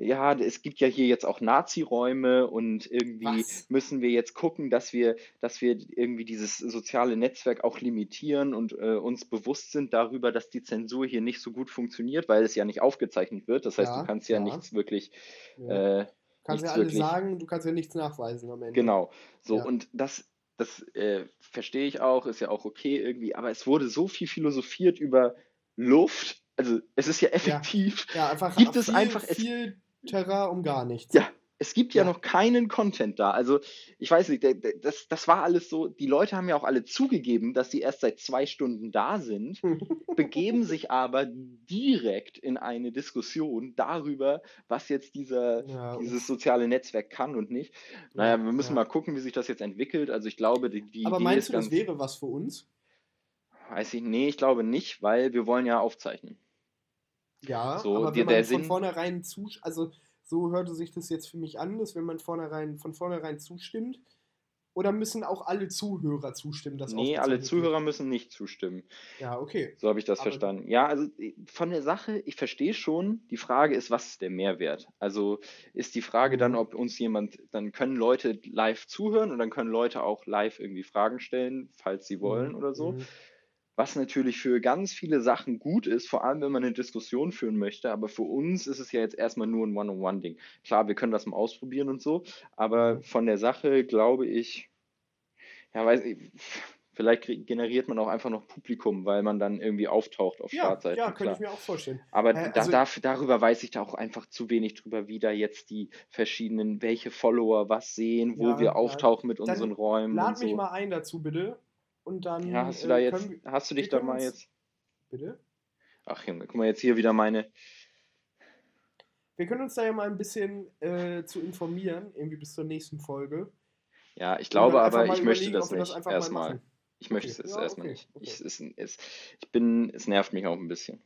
Ja, es gibt ja hier jetzt auch Nazi-Räume und irgendwie Was? müssen wir jetzt gucken, dass wir, dass wir irgendwie dieses soziale Netzwerk auch limitieren und äh, uns bewusst sind darüber, dass die Zensur hier nicht so gut funktioniert, weil es ja nicht aufgezeichnet wird. Das heißt, Ja, du kannst ja, ja. nichts wirklich, ja. äh, kannst ja alles wirklich- sagen, du kannst ja nichts nachweisen am Ende. Genau. So, Ja. und das, das äh, verstehe ich auch, ist ja auch okay irgendwie, aber es wurde so viel philosophiert über Luft. Also es ist ja effektiv. Ja, einfach Gibt es viel, einfach- es- viel Terrain um gar nichts. Ja, es gibt ja, Ja. noch keinen Content da. Also, ich weiß nicht, das, das war alles so, die Leute haben ja auch alle zugegeben, dass sie erst seit zwei Stunden da sind, [LAUGHS] begeben sich aber direkt in eine Diskussion darüber, was jetzt dieser, Ja, dieses soziale Netzwerk kann und nicht. Naja, wir müssen ja. mal gucken, wie sich das jetzt entwickelt. Also ich glaube, die, die Aber meinst ist du, das wäre was für uns? weiß ich, nee, ich glaube nicht, weil wir wollen ja aufzeichnen. Ja, So, aber wenn man von vornherein zu, also so hörte sich das jetzt für mich an, dass wenn man vornherein, von vornherein zustimmt, oder müssen auch alle Zuhörer zustimmen, dass Nee, alle? Zuhörer müssen nicht zustimmen. Ja, okay. So habe ich das Aber- verstanden. Ja, also äh, von der Sache, ich verstehe schon. Die Frage ist, was ist der Mehrwert? Also ist die Frage dann, Mhm. ob uns jemand, dann können Leute live zuhören und dann können Leute auch live irgendwie Fragen stellen, falls sie wollen oder so. Mhm. Was natürlich für ganz viele Sachen gut ist, vor allem wenn man eine Diskussion führen möchte. Aber für uns ist es ja jetzt erstmal nur ein One-on-One-Ding. Klar, wir können das mal ausprobieren und so, aber Mhm. von der Sache glaube ich, ja, weiß ich, vielleicht generiert man auch einfach noch Publikum, weil man dann irgendwie auftaucht auf Ja, Startseiten. ja, könnte ich mir auch vorstellen. Aber Äh, da, also- darf, darüber weiß ich da auch einfach zu wenig drüber, wie da jetzt die verschiedenen, welche Follower was sehen, wo Ja, wir ja. auftauchen mit Dann unseren Räumen Lad und so. mich mal ein dazu, bitte. Und dann. ja, hast du äh, da jetzt, wir- hast du dich da mal uns- jetzt, Bitte? ach Junge, guck mal jetzt hier wieder meine, Wir können uns da ja mal ein bisschen äh, zu informieren, irgendwie bis zur nächsten Folge. ja, ich glaube aber, ich möchte das nicht, mal erstmal. Ich möchte Okay, es ja, erstmal okay, nicht. okay. Ich, es, es, ich bin, es nervt mich auch ein bisschen.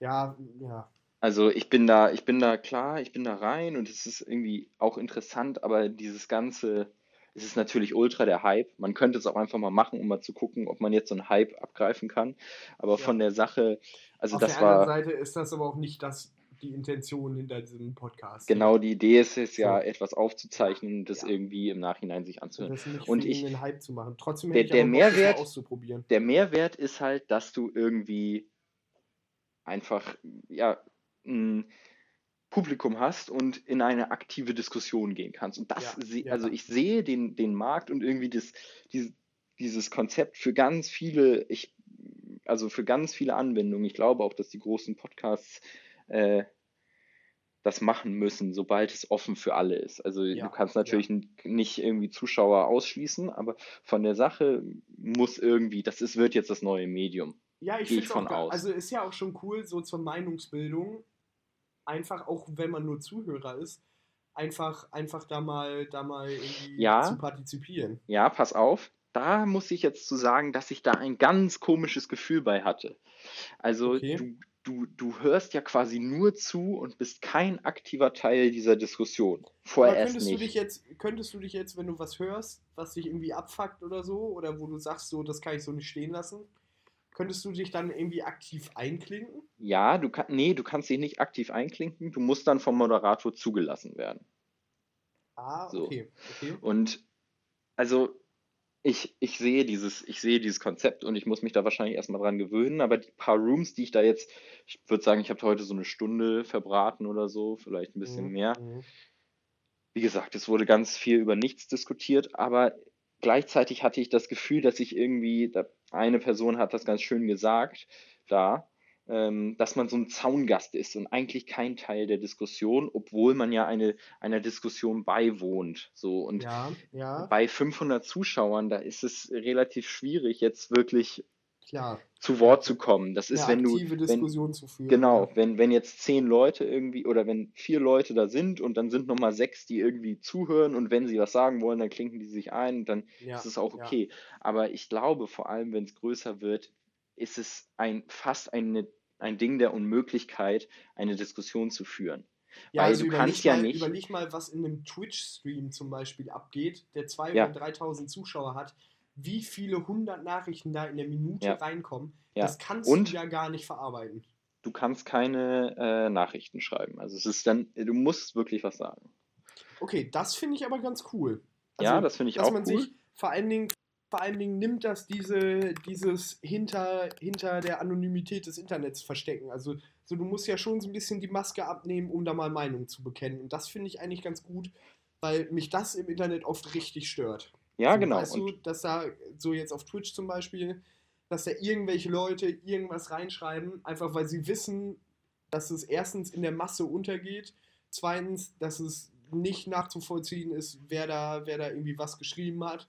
Ja, ja. Also ich bin da, ich bin da klar, ich bin da rein und es ist irgendwie auch interessant, aber dieses ganze, es ist natürlich ultra der Hype. Man könnte es auch einfach mal machen, um mal zu gucken, ob man jetzt so einen Hype abgreifen kann. Aber Ja. von der Sache, also Auf das der anderen war Seite ist das aber auch nicht das, die Intention hinter diesem Podcast. genau die Idee ist es ja, So. etwas aufzuzeichnen und das Ja. irgendwie im Nachhinein sich Und anzuhören. das nicht Und ich- irgendeinen Hype zu machen. Trotzdem der- der aber Bock, Mehrwert- auszuprobieren. Der Mehrwert ist halt, dass du irgendwie einfach, ja, ein Publikum hast und in eine aktive Diskussion gehen kannst. Und das, Ja, se- ja. also ich sehe den, den Markt und irgendwie das, dieses, dieses Konzept für ganz viele, ich, also für ganz viele Anwendungen. Ich glaube auch, dass die großen Podcasts äh, das machen müssen, sobald es offen für alle ist. Also Ja, du kannst natürlich n- nicht irgendwie Zuschauer ausschließen, aber von der Sache muss irgendwie, das ist, wird jetzt das neue Medium. Ja, ich finde ich es von auch, aus. also ist ja auch schon cool, so zur Meinungsbildung, einfach auch wenn man nur Zuhörer ist, einfach, einfach da mal, da mal irgendwie Ja. zu partizipieren. Ja, pass auf. Da muss ich jetzt zu sagen, dass ich da ein ganz komisches Gefühl bei hatte. Also Okay. du, du, du hörst ja quasi nur zu und bist kein aktiver Teil dieser Diskussion. Vorerst könntest nicht. Du dich jetzt, könntest du dich jetzt, wenn du was hörst, was dich irgendwie abfuckt oder so, oder wo du sagst, so, das kann ich so nicht stehen lassen, könntest du dich dann irgendwie aktiv einklinken? Ja, du kannst, nee, du kannst dich nicht aktiv einklinken, du musst dann vom Moderator zugelassen werden. Ah, So. okay. okay. Und also ich, ich sehe dieses, ich sehe dieses Konzept und ich muss mich da wahrscheinlich erstmal dran gewöhnen, aber die paar Rooms, die ich da jetzt, ich würde sagen, ich habe heute so eine Stunde verbraten oder so, vielleicht ein bisschen Mhm, mehr. mhm. Wie gesagt, es wurde ganz viel über nichts diskutiert, aber gleichzeitig hatte ich das Gefühl, dass ich irgendwie, eine Person hat das ganz schön gesagt, da, ähm, dass man so ein Zaungast ist und eigentlich kein Teil der Diskussion, obwohl man ja eine, einer Diskussion beiwohnt. So und Ja, ja, bei 500 Zuschauern, da ist es relativ schwierig, jetzt wirklich klar. zu Wort zu kommen. Das ist, wenn du, wenn, Diskussion zu führen. genau, ja. wenn, wenn jetzt zehn Leute irgendwie oder wenn vier Leute da sind und dann sind nochmal sechs, die irgendwie zuhören und wenn sie was sagen wollen, dann klinken die sich ein und dann Ja, ist es auch ja. okay. Aber ich glaube, vor allem, wenn es größer wird, ist es ein fast eine, ein Ding der Unmöglichkeit, eine Diskussion zu führen. Ja, Weil also du kannst ja mal, nicht- überleg mal, was in einem Twitch-Stream zum Beispiel abgeht, der 2.000 Ja. oder 3.000 Zuschauer hat, wie viele hundert Nachrichten da in der Minute Ja. reinkommen, Ja. das kannst Und- du ja gar nicht verarbeiten. Du kannst keine äh, Nachrichten schreiben. Also es ist dann, du musst wirklich was sagen. Okay, das finde ich aber ganz cool. ja, das finde ich dass auch man cool. sich vor allen Dingen vor allen Dingen nimmt das diese, dieses hinter, hinter der Anonymität des Internets verstecken. Also so, du musst ja schon so ein bisschen die Maske abnehmen, um da mal Meinung zu bekennen. Und das finde ich eigentlich ganz gut, weil mich das im Internet oft richtig stört. Ja, so, genau. Weißt du, dass da, so jetzt auf Twitch zum Beispiel, dass da irgendwelche Leute irgendwas reinschreiben, einfach weil sie wissen, dass es erstens in der Masse untergeht, zweitens, dass es nicht nachzuvollziehen ist, wer da, wer da irgendwie was geschrieben hat,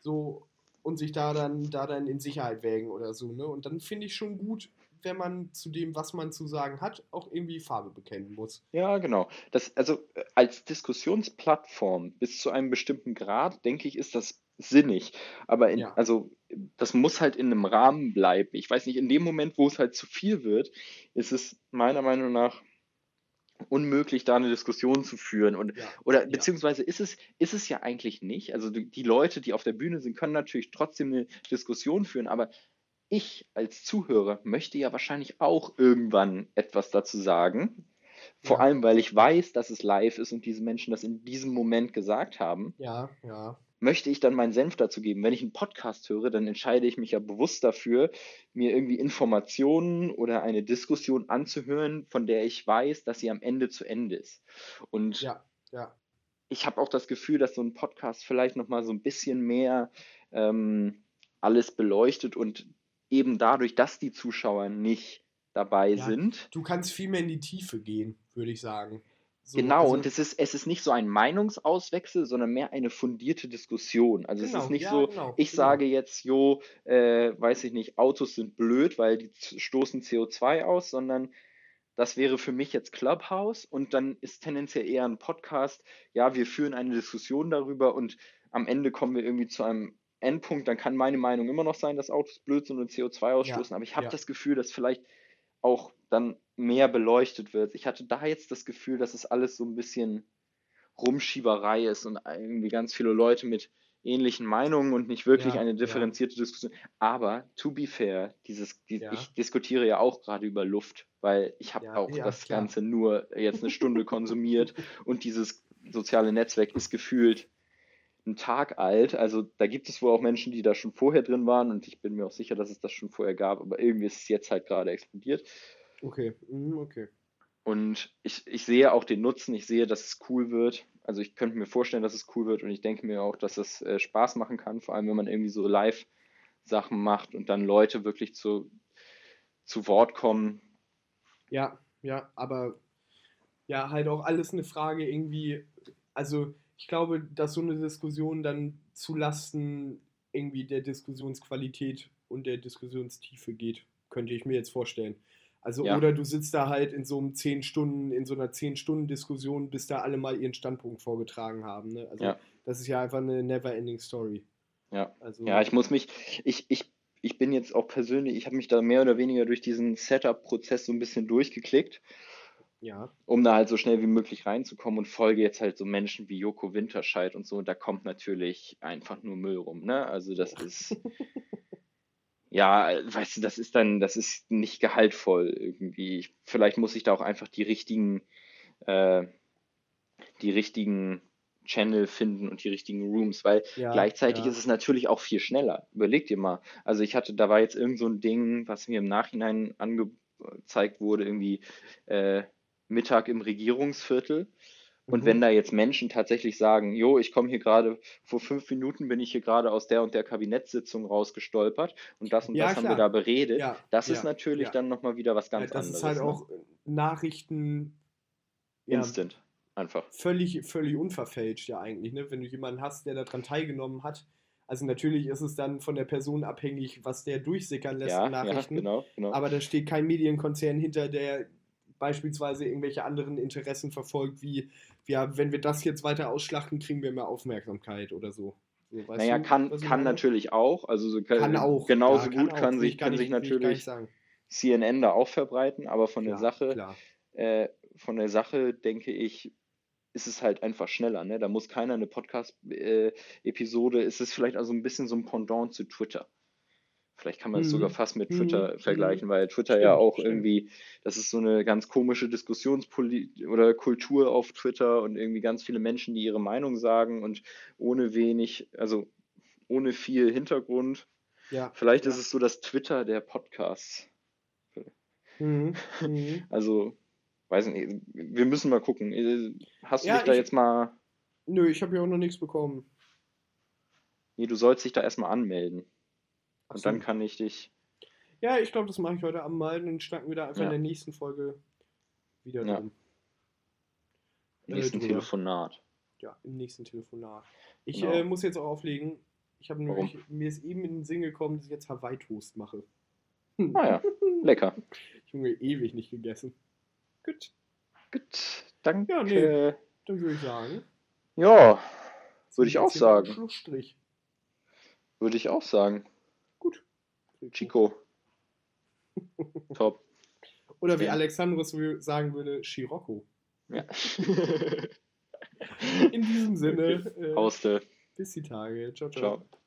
so und sich da dann, da dann in Sicherheit wägen oder so, ne? Und dann finde ich schon gut, wenn man zu dem, was man zu sagen hat, auch irgendwie Farbe bekennen muss. ja, genau. Das, also äh, als Diskussionsplattform bis zu einem bestimmten Grad, denke ich, ist das sinnig. Aber in, Ja. also das muss halt in einem Rahmen bleiben. Ich weiß nicht, in dem Moment, wo es halt zu viel wird, ist es meiner Meinung nach unmöglich, da eine Diskussion zu führen. Und Ja. Oder Ja. beziehungsweise ist es, ist es ja eigentlich nicht. Also die, die Leute, die auf der Bühne sind, können natürlich trotzdem eine Diskussion führen, aber ich als Zuhörer möchte ja wahrscheinlich auch irgendwann etwas dazu sagen. Vor Ja. allem, weil ich weiß, dass es live ist und diese Menschen das in diesem Moment gesagt haben, Ja, ja. möchte ich dann meinen Senf dazu geben. Wenn ich einen Podcast höre, dann entscheide ich mich ja bewusst dafür, mir irgendwie Informationen oder eine Diskussion anzuhören, von der ich weiß, dass sie am Ende zu Ende ist. Und Ja, ja. ich habe auch das Gefühl, dass so ein Podcast vielleicht noch mal so ein bisschen mehr ähm, alles beleuchtet und eben dadurch, dass die Zuschauer nicht dabei Ja, sind. Du kannst viel mehr in die Tiefe gehen, würde ich sagen. So, Genau, also- und es ist, es ist nicht so ein Meinungsauswechsel, sondern mehr eine fundierte Diskussion. Also es Genau, ist nicht ja, so, genau, ich genau. sage jetzt, jo, äh, weiß ich nicht, Autos sind blöd, weil die stoßen CO2 aus, sondern das wäre für mich jetzt Clubhouse und dann ist tendenziell eher ein Podcast, ja, wir führen eine Diskussion darüber und am Ende kommen wir irgendwie zu einem Endpunkt, dann kann meine Meinung immer noch sein, dass Autos blöd sind und CO2 ausstoßen, aber ich habe ja. das Gefühl, dass vielleicht auch dann mehr beleuchtet wird. Ich hatte da jetzt das Gefühl, dass es alles so ein bisschen Rumschieberei ist und irgendwie ganz viele Leute mit ähnlichen Meinungen und nicht wirklich Ja, eine ja. differenzierte Diskussion. Aber to be fair, dieses, die, Ja. ich diskutiere ja auch gerade über Luft, weil ich habe Ja, auch ja, das klar. Ganze nur jetzt eine Stunde konsumiert [LAUGHS] und dieses soziale Netzwerk ist gefühlt ein Tag alt. Also da gibt es wohl auch Menschen, die da schon vorher drin waren und ich bin mir auch sicher, dass es das schon vorher gab, aber irgendwie ist es jetzt halt gerade explodiert. Okay, mhm, okay. Und ich, ich sehe auch den Nutzen, ich sehe, dass es cool wird. Also ich könnte mir vorstellen, dass es cool wird und ich denke mir auch, dass es äh, Spaß machen kann, vor allem wenn man irgendwie so Live-Sachen macht und dann Leute wirklich zu, zu Wort kommen. Ja, ja, aber ja, halt auch alles eine Frage irgendwie, also ich glaube, dass so eine Diskussion dann zu Lasten irgendwie der Diskussionsqualität und der Diskussionstiefe geht, könnte ich mir jetzt vorstellen. Also, Ja. oder du sitzt da halt in so einem 10 Stunden, in so einer 10-Stunden-Diskussion, bis da alle mal ihren Standpunkt vorgetragen haben. Ne? Also Ja. das ist ja einfach eine never-ending Story. Ja. Also, Ja, ich muss mich, ich, ich, ich bin jetzt auch persönlich, ich habe mich da mehr oder weniger durch diesen Setup-Prozess so ein bisschen durchgeklickt, Ja. um da halt so schnell wie möglich reinzukommen und folge jetzt halt so Menschen wie Joko Winterscheid und so. Und da kommt natürlich einfach nur Müll rum, ne? Also das [LAUGHS] ist, ja, weißt du, das ist dann, das ist nicht gehaltvoll irgendwie. Ich, vielleicht muss ich da auch einfach die richtigen, äh, die richtigen Channel finden und die richtigen Rooms, weil Ja, gleichzeitig ja. ist es natürlich auch viel schneller. Überleg dir mal. Also ich hatte, da war jetzt irgend so ein Ding, was mir im Nachhinein angezeigt wurde, irgendwie äh, Mittag im Regierungsviertel. Und Mhm. wenn da jetzt Menschen tatsächlich sagen, jo, ich komme hier gerade, vor fünf Minuten bin ich hier gerade aus der und der Kabinettssitzung rausgestolpert und das und Ja, das haben wir klar. da beredet, Ja, das ist ja, natürlich ja. dann nochmal wieder was ganz das anderes. ist halt ne? auch Nachrichten ja, Instant, einfach. völlig, völlig unverfälscht ja eigentlich, ne? Wenn du jemanden hast, der daran teilgenommen hat. Also natürlich ist es dann von der Person abhängig, was der durchsickern lässt Ja, in ja, Nachrichten. genau, genau. Aber da steht kein Medienkonzern hinter, der beispielsweise irgendwelche anderen Interessen verfolgt, wie, ja, wenn wir das jetzt weiter ausschlachten, kriegen wir mehr Aufmerksamkeit oder so. so Naja, du, kann, kann natürlich auch, also so Kann auch. genauso ja, gut kann will sich, kann sich natürlich. CNN da auch verbreiten, aber von der Sache, äh, von der Sache denke ich, ist es halt einfach schneller, ne? Da muss keiner eine Podcast-Episode, ist es vielleicht also ein bisschen so ein Pendant zu Twitter. Vielleicht kann man es Mhm. sogar fast mit Mhm. Twitter Mhm. vergleichen, weil Twitter ja Stimmt, auch stimmt. irgendwie, das ist so eine ganz komische Diskussionspoli oder Kultur auf Twitter und irgendwie ganz viele Menschen, die ihre Meinung sagen und ohne wenig, also ohne viel Hintergrund. Ja. Vielleicht ja. ist es so das Twitter der Podcasts. Mhm. Mhm. [LAUGHS] Also, weiß nicht, wir müssen mal gucken. Äh, Hast du Ja, dich da ich- jetzt mal. Nö, ich habe ja auch noch nichts bekommen. Nee, du sollst dich da erstmal anmelden. Und dann kann ich dich. Ja, ich glaube, das mache ich heute Abend mal und schnacken wir da einfach Ja. in der nächsten Folge wieder Ja. drum. Äh, Nächsten drüber. Telefonat. Ja, im nächsten Telefonat. Ich Genau. äh, muss jetzt auch auflegen. Ich habe mir ist eben in den Sinn gekommen, dass ich jetzt Hawaii-Toast mache. [LAUGHS] Ah ja, lecker. [LAUGHS] Junge, ewig nicht gegessen. Gut, Gut, danke. Ja, nee. dann würde ich sagen. Ja, würde ich auch sagen. Schlussstrich. Würde ich auch sagen. Chico. [LAUGHS] Top. Oder wie Ja. Alexandros sagen würde, Scirocco. Ja. [LAUGHS] In diesem Sinne, äh, Hauste. bis die Tage. ciao. ciao. Ciao.